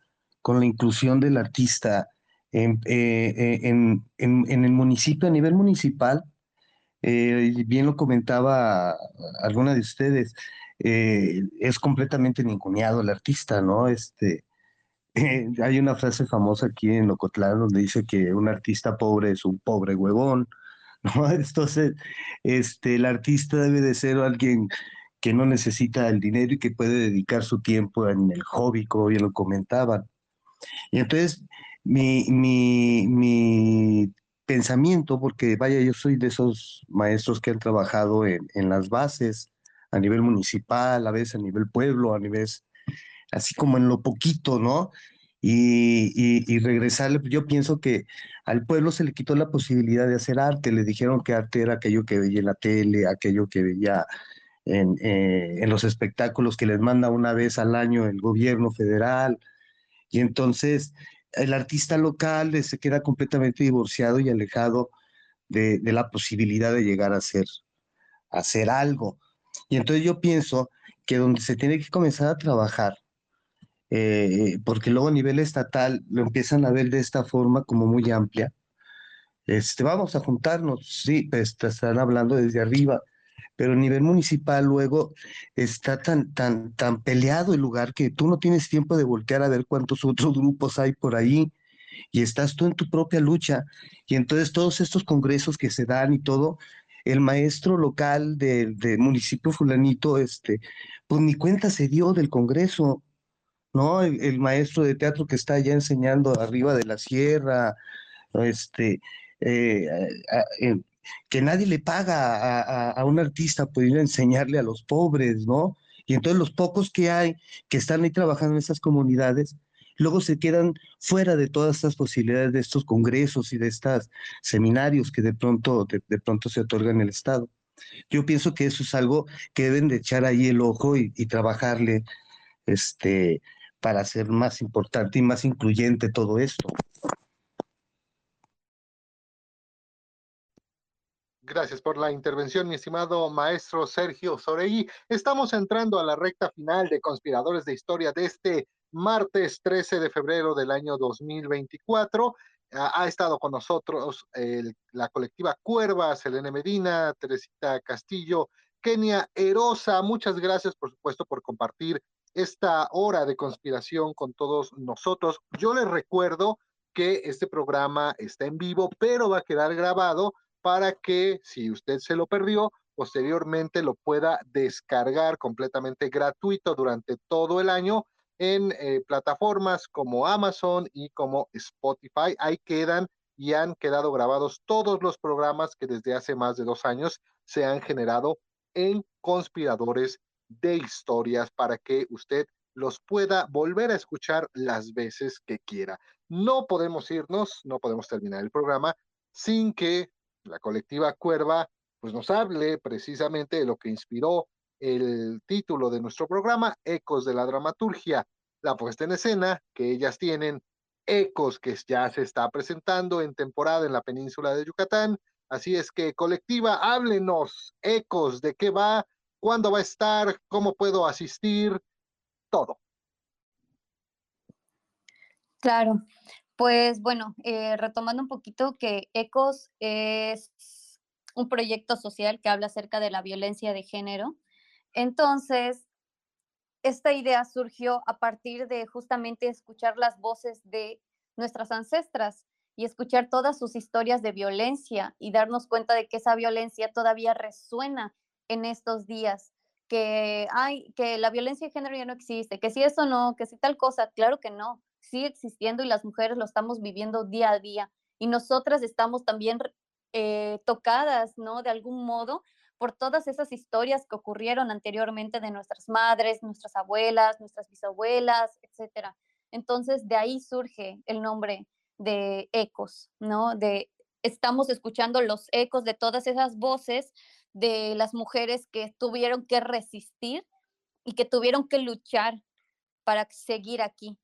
con la inclusión del artista en, eh, eh, en, en, el municipio, a nivel municipal, eh, bien lo comentaba alguna de ustedes, es completamente ninguneado el artista, ¿no? Este, hay una frase famosa aquí en Locotlán donde dice que un artista pobre es un pobre huevón, <laughs> ¿no? Entonces, este, el artista debe de ser alguien que no necesita el dinero y que puede dedicar su tiempo en el hobby, como bien lo comentaban. Y entonces mi, mi, pensamiento, porque vaya, yo soy de esos maestros que han trabajado en, las bases, a nivel municipal, a veces a nivel pueblo, a nivel, así como en lo poquito, ¿no? Y, y, regresarle, yo pienso que al pueblo se le quitó la posibilidad de hacer arte, le dijeron que arte era aquello que veía en la tele, aquello que veía en, eh, en los espectáculos que les manda una vez al año el gobierno federal, y entonces el artista local se queda completamente divorciado y alejado de, la posibilidad de llegar a hacer, a hacer algo. Y entonces yo pienso que donde se tiene que comenzar a trabajar eh, porque luego a nivel estatal lo empiezan a ver de esta forma como muy amplia. Este, vamos a juntarnos, sí, pues, están hablando desde arriba, pero a nivel municipal luego está tan, tan, tan peleado el lugar que tú no tienes tiempo de voltear a ver cuántos <laughs> otros grupos hay por ahí y estás tú en tu propia lucha. Y entonces todos estos congresos que se dan y todo, el maestro local del municipio fulanito, este, pues ni cuenta se dio del congreso, ¿no? El, maestro de teatro que está allá enseñando arriba de la sierra, este, eh, que nadie le paga a, un artista por ir a enseñarle a los pobres, ¿no? Y entonces los pocos que hay que están ahí trabajando en esas comunidades, luego se quedan fuera de todas estas posibilidades de estos congresos y de estos seminarios que de pronto, de, pronto se otorgan el Estado. Yo pienso que eso es algo que deben de echar ahí el ojo y, y trabajarle este, para hacer más importante y más incluyente todo esto. Gracias por la intervención, mi estimado maestro Sergio Soregui. Estamos entrando a la recta final de Conspiradores de Historia de este martes 13 de febrero del año 2024. Ha, estado con nosotros la colectiva Cuervas, Selene Medina, Teresita Castillo, Kenia Erosa. Muchas gracias, por supuesto, por compartir esta hora de conspiración con todos nosotros. Yo les recuerdo que este programa está en vivo, pero va a quedar grabado para que si usted se lo perdió, posteriormente lo pueda descargar completamente gratuito durante todo el año en eh, plataformas como Amazon y como Spotify. Ahí quedan y han quedado grabados todos los programas que desde hace más de dos años se han generado en Conspiradores de Historias para que usted los pueda volver a escuchar las veces que quiera. No podemos irnos, no podemos terminar el programa sin que la colectiva Cuerva, pues nos hable precisamente de lo que inspiró el título de nuestro programa, Ecos de la Dramaturgia, la puesta en escena que ellas tienen, Ecos que ya se está presentando en temporada en la península de Yucatán. Así es que colectiva, háblenos, Ecos, de qué va, cuándo va a estar, cómo puedo asistir, todo. Claro, pues bueno, eh, retomando un poquito que ECOS es un proyecto social que habla acerca de la violencia de género. Entonces, esta idea surgió a partir de justamente escuchar las voces de nuestras ancestras y escuchar todas sus historias de violencia y darnos cuenta de que esa violencia todavía resuena en estos días, que hay que la violencia de género ya no existe, que si eso no, que si tal cosa, claro que no sigue existiendo y las mujeres lo estamos viviendo día a día. Y nosotras estamos también eh, tocadas, ¿no? De algún modo por todas esas historias que ocurrieron anteriormente de nuestras madres, nuestras abuelas, nuestras bisabuelas, etcétera. Entonces, de ahí surge el nombre de ecos, ¿no? De estamos escuchando los ecos de todas esas voces de las mujeres que tuvieron que resistir y que tuvieron que luchar para seguir aquí.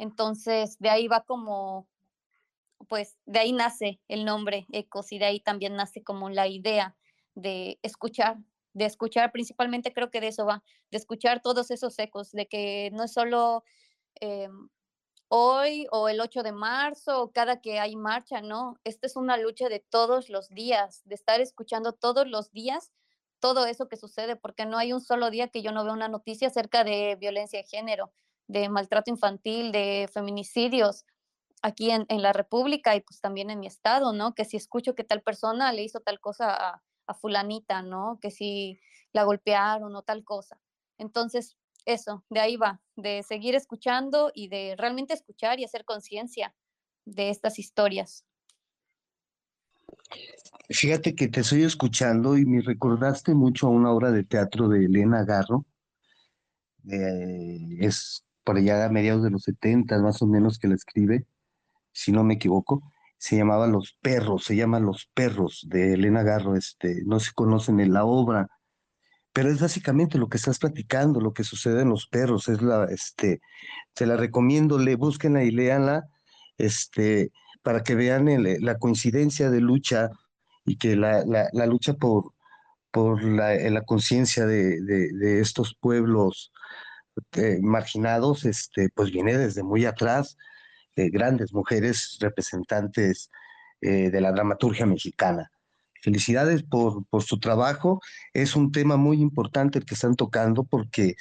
Entonces, de ahí va como, pues, de ahí nace el nombre Ecos y de ahí también nace como la idea de escuchar, de escuchar, principalmente creo que de eso va, de escuchar todos esos ecos, de que no es solo eh, hoy o el 8 de marzo o cada que hay marcha, no, esta es una lucha de todos los días, de estar escuchando todos los días todo eso que sucede, porque no hay un solo día que yo no vea una noticia acerca de violencia de género, de maltrato infantil, de feminicidios aquí en, la República y pues también en mi estado, ¿no? Que si escucho que tal persona le hizo tal cosa a, a fulanita, ¿no? Que si la golpearon o tal cosa. Entonces, eso, de ahí va, de seguir escuchando y de realmente escuchar y hacer conciencia de estas historias. Fíjate que te estoy escuchando y me recordaste mucho a una obra de teatro de Elena Garro. es por allá a mediados de los 70 más o menos que la escribe, si no me equivoco, se llamaba Los Perros, se llama Los Perros de Elena Garro, este, no se conocen en la obra, pero es básicamente lo que estás platicando, lo que sucede en Los Perros, es la, este, te la recomiendo, le, búsquenla y léanla, este, para que vean la coincidencia de lucha y que la, la, lucha por, por la, la conciencia de, de, de, estos pueblos eh, marginados, este, pues viene desde muy atrás, grandes mujeres representantes de la dramaturgia mexicana. Felicidades por, por, su trabajo. Es un tema muy importante el que están tocando porque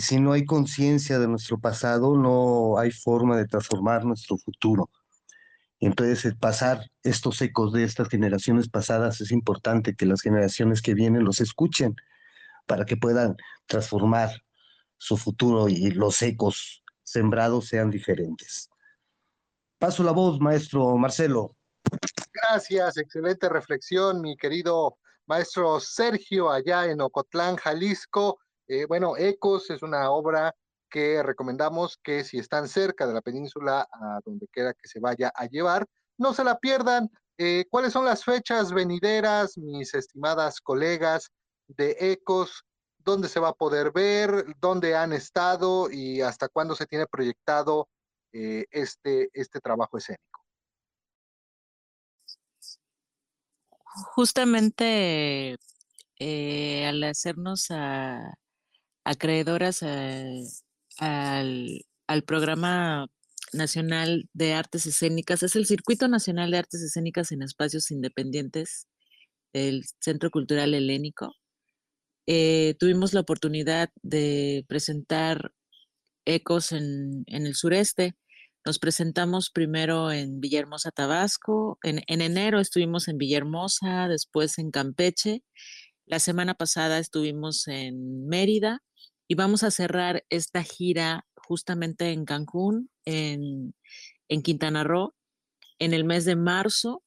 si no hay conciencia de nuestro pasado, no hay forma de transformar nuestro futuro. Entonces, pasar estos ecos de estas generaciones pasadas es importante que las generaciones que vienen los escuchen para que puedan transformar su futuro y los ecos sembrados sean diferentes. Paso la voz, maestro Marcelo. Gracias, excelente reflexión, mi querido maestro Sergio, allá en Ocotlán, Jalisco. Eh, bueno, Ecos es una obra que recomendamos que si están cerca de la península, a donde quiera que se vaya a llevar, no se la pierdan. Eh, ¿Cuáles son las fechas venideras, mis estimadas colegas de ECOS? ¿Dónde se va a poder ver? ¿Dónde han estado? ¿Y hasta cuándo se tiene proyectado eh, este, este trabajo escénico? Justamente eh, al hacernos acreedoras al, programa nacional de artes escénicas, es el Circuito Nacional de Artes Escénicas en Espacios Independientes del Centro Cultural Helénico. Eh, tuvimos la oportunidad de presentar ecos en, el sureste. Nos presentamos primero en Villahermosa, Tabasco. En, en, enero estuvimos en Villahermosa, después en Campeche. La semana pasada estuvimos en Mérida y vamos a cerrar esta gira justamente en Cancún, en, Quintana Roo. En el mes de marzo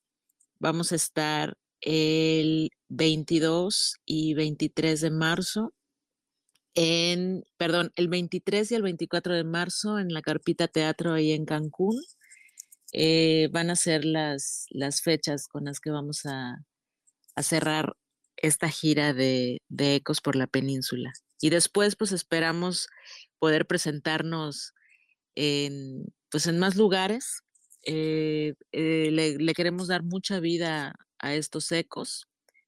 vamos a estar el 22 y 23 de marzo en, perdón, el 23 y el 24 de marzo en la Carpita Teatro ahí en Cancún. Eh, van a ser las, las fechas con las que vamos a, cerrar esta gira de, de Ecos por la península. Y después, pues esperamos poder presentarnos en, pues, en más lugares. Eh, eh, le, queremos dar mucha vida a estos ecos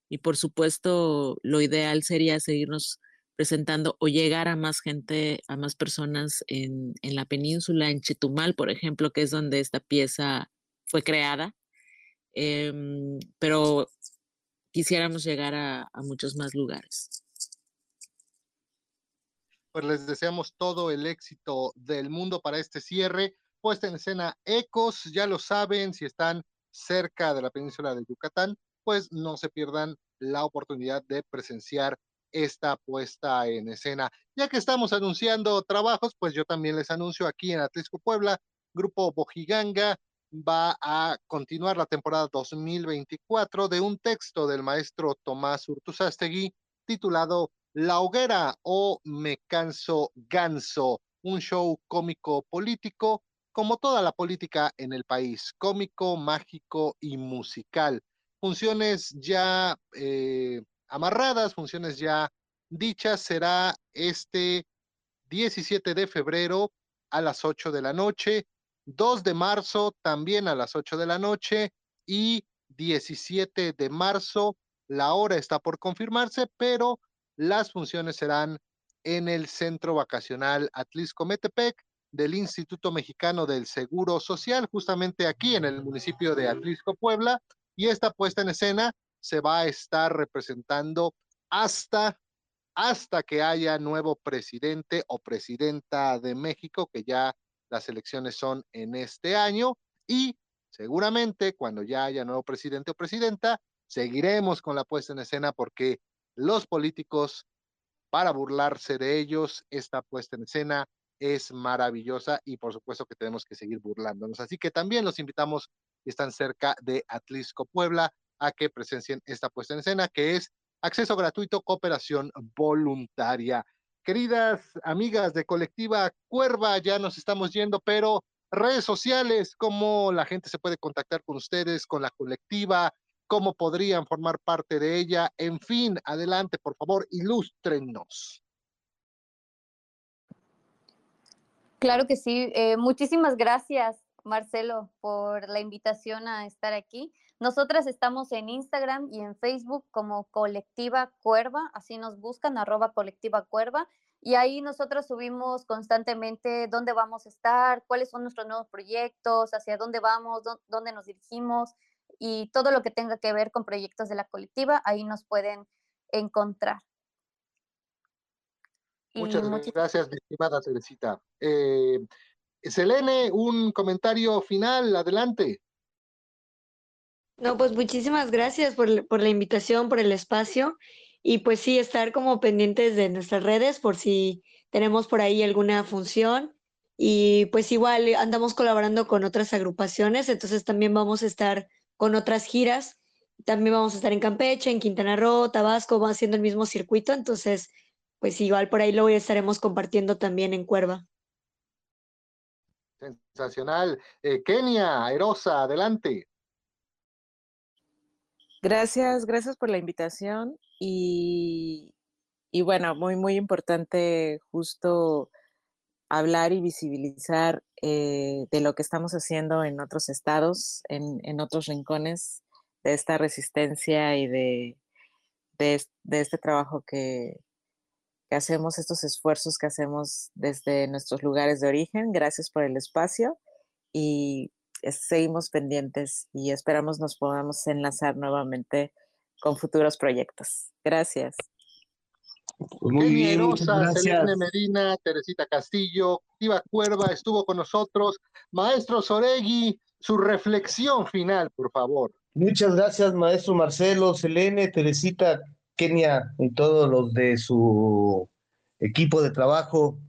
y por supuesto lo ideal sería seguirnos presentando o llegar a más gente, a más personas en, la península, en Chetumal, por ejemplo, que es donde esta pieza fue creada. Em, pero quisiéramos llegar a muchos más lugares pues les deseamos todo el éxito del mundo para este cierre. Puesta en escena Ecos, ya lo saben, si están cerca de la península de Yucatán, pues no se pierdan la oportunidad de presenciar esta puesta en escena. Ya que estamos anunciando trabajos, pues yo también les anuncio aquí en Atlisco Puebla, Grupo Bojiganga va a continuar la temporada 2024 de un texto del maestro Tomás Urtuzastegui titulado la Hoguera o Me Canso Ganso, un show cómico político, como toda la política en el país, cómico, mágico y musical. Funciones ya eh, amarradas, funciones ya dichas, será este 17 de febrero a las 8 de la noche, 2 de marzo también a las 8 de la noche y 17 de marzo. La hora está por confirmarse, pero las funciones serán en el Centro Vacacional Atlisco Metepec del Instituto Mexicano del Seguro Social, justamente aquí en el municipio de Atlisco, Puebla, y esta puesta en escena se va a estar representando hasta hasta que haya nuevo presidente o presidenta de México, que ya las elecciones son en este año, y seguramente cuando ya haya nuevo presidente o presidenta, seguiremos con la puesta en escena porque los políticos para burlarse de ellos. Esta puesta en escena es maravillosa y por supuesto que tenemos que seguir burlándonos. Así que también los invitamos, están cerca de Atlisco, Puebla, a que presencien esta puesta en escena, que es acceso gratuito, cooperación voluntaria. Queridas amigas de colectiva Cuerva, ya nos estamos yendo, pero redes sociales, cómo la gente se puede contactar con ustedes, con la colectiva, cómo podrían formar parte de ella. En fin, adelante, por favor, ilústrenos. Claro que sí. Eh, muchísimas gracias, Marcelo, por la invitación a estar aquí. Nosotras estamos en Instagram y en Facebook como Colectiva Cuerva, así nos buscan, arroba Colectiva Cuerva. y ahí nosotros subimos constantemente dónde vamos a estar, cuáles son nuestros nuevos proyectos, hacia dónde vamos, dónde nos dirigimos y todo lo que tenga que ver con proyectos de la colectiva, ahí nos pueden encontrar. Muchas gracias, mi estimada Teresita. Eh, Selene, un comentario final, adelante. No, pues muchísimas gracias por, por, la invitación, por el espacio y pues sí, estar como pendientes de nuestras redes por si tenemos por ahí alguna función y pues igual andamos colaborando con otras agrupaciones, entonces también vamos a estar con otras giras, también vamos a estar en Campeche, en Quintana Roo, Tabasco, va haciendo el mismo circuito, entonces pues igual por ahí lo estaremos compartiendo también en Cuerva. Sensacional. Eh, Kenia, Erosa, adelante. Gracias, gracias por la invitación y, y bueno, muy, muy importante justo hablar y visibilizar eh, de lo que estamos haciendo en otros estados, en, en otros rincones de esta resistencia y de, de, de este trabajo que, hacemos, estos esfuerzos que hacemos desde nuestros lugares de origen. Gracias por el espacio y seguimos pendientes y esperamos nos podamos enlazar nuevamente con futuros proyectos. Gracias. Pues muy bien, gracias. Medina, Teresita Castillo, Tiva Cuerva estuvo con nosotros. Maestro Soregui, su reflexión final, por favor. Muchas gracias, maestro Marcelo, Selene, Teresita, Kenia y todos los de su equipo de trabajo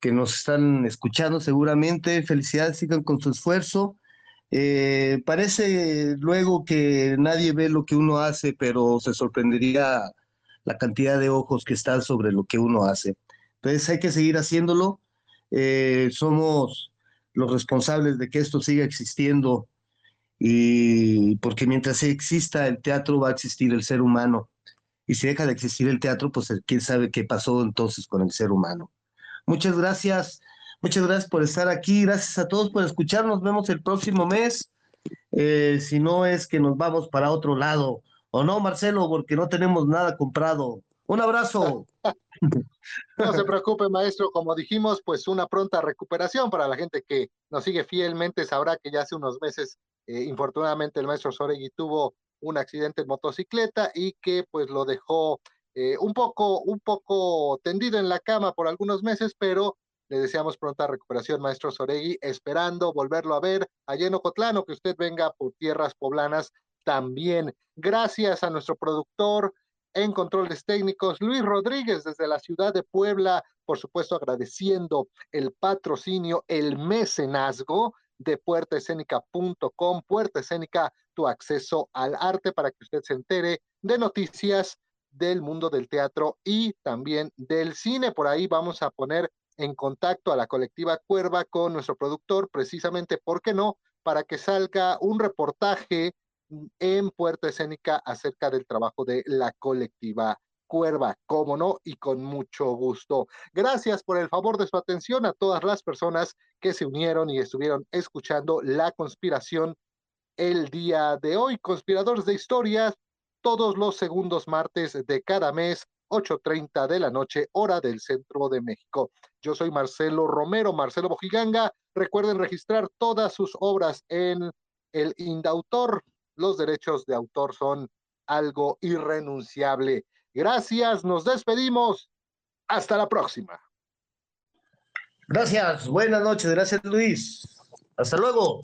que nos están escuchando seguramente. Felicidades, sigan con su esfuerzo. Eh, parece luego que nadie ve lo que uno hace, pero se sorprendería la cantidad de ojos que están sobre lo que uno hace. Entonces hay que seguir haciéndolo. Eh, somos los responsables de que esto siga existiendo y porque mientras exista el teatro va a existir el ser humano y si deja de existir el teatro, pues eh, quién sabe qué pasó entonces con el ser humano. Muchas gracias, muchas gracias por estar aquí, gracias a todos por escucharnos, vemos el próximo mes, eh, si no es que nos vamos para otro lado, o no, Marcelo, porque no tenemos nada comprado. Un abrazo. <laughs> No se preocupe, maestro. Como dijimos, pues una pronta recuperación para la gente que nos sigue fielmente. Sabrá que ya hace unos meses, eh, infortunadamente, el maestro Soregui tuvo un accidente en motocicleta y que pues lo dejó eh, un poco, un poco tendido en la cama por algunos meses, pero le deseamos pronta recuperación, maestro Soregui, esperando volverlo a ver allá en Ocotlán que usted venga por tierras poblanas también. Gracias a nuestro productor en controles técnicos, Luis Rodríguez, desde la ciudad de Puebla, por supuesto agradeciendo el patrocinio, el mecenazgo de puertaescénica.com, Puerta Escénica, tu acceso al arte para que usted se entere de noticias del mundo del teatro y también del cine. Por ahí vamos a poner en contacto a la colectiva Cuerva con nuestro productor, precisamente, ¿por qué no? Para que salga un reportaje en Puerta Escénica acerca del trabajo de la colectiva Cuerva, cómo no, y con mucho gusto. Gracias por el favor de su atención a todas las personas que se unieron y estuvieron escuchando la conspiración el día de hoy. Conspiradores de historias, todos los segundos martes de cada mes, 8.30 de la noche, hora del centro de México. Yo soy Marcelo Romero, Marcelo Bojiganga. Recuerden registrar todas sus obras en el Indautor. Los derechos de autor son algo irrenunciable. Gracias, nos despedimos. Hasta la próxima. Gracias, buenas noches, gracias Luis. Hasta luego.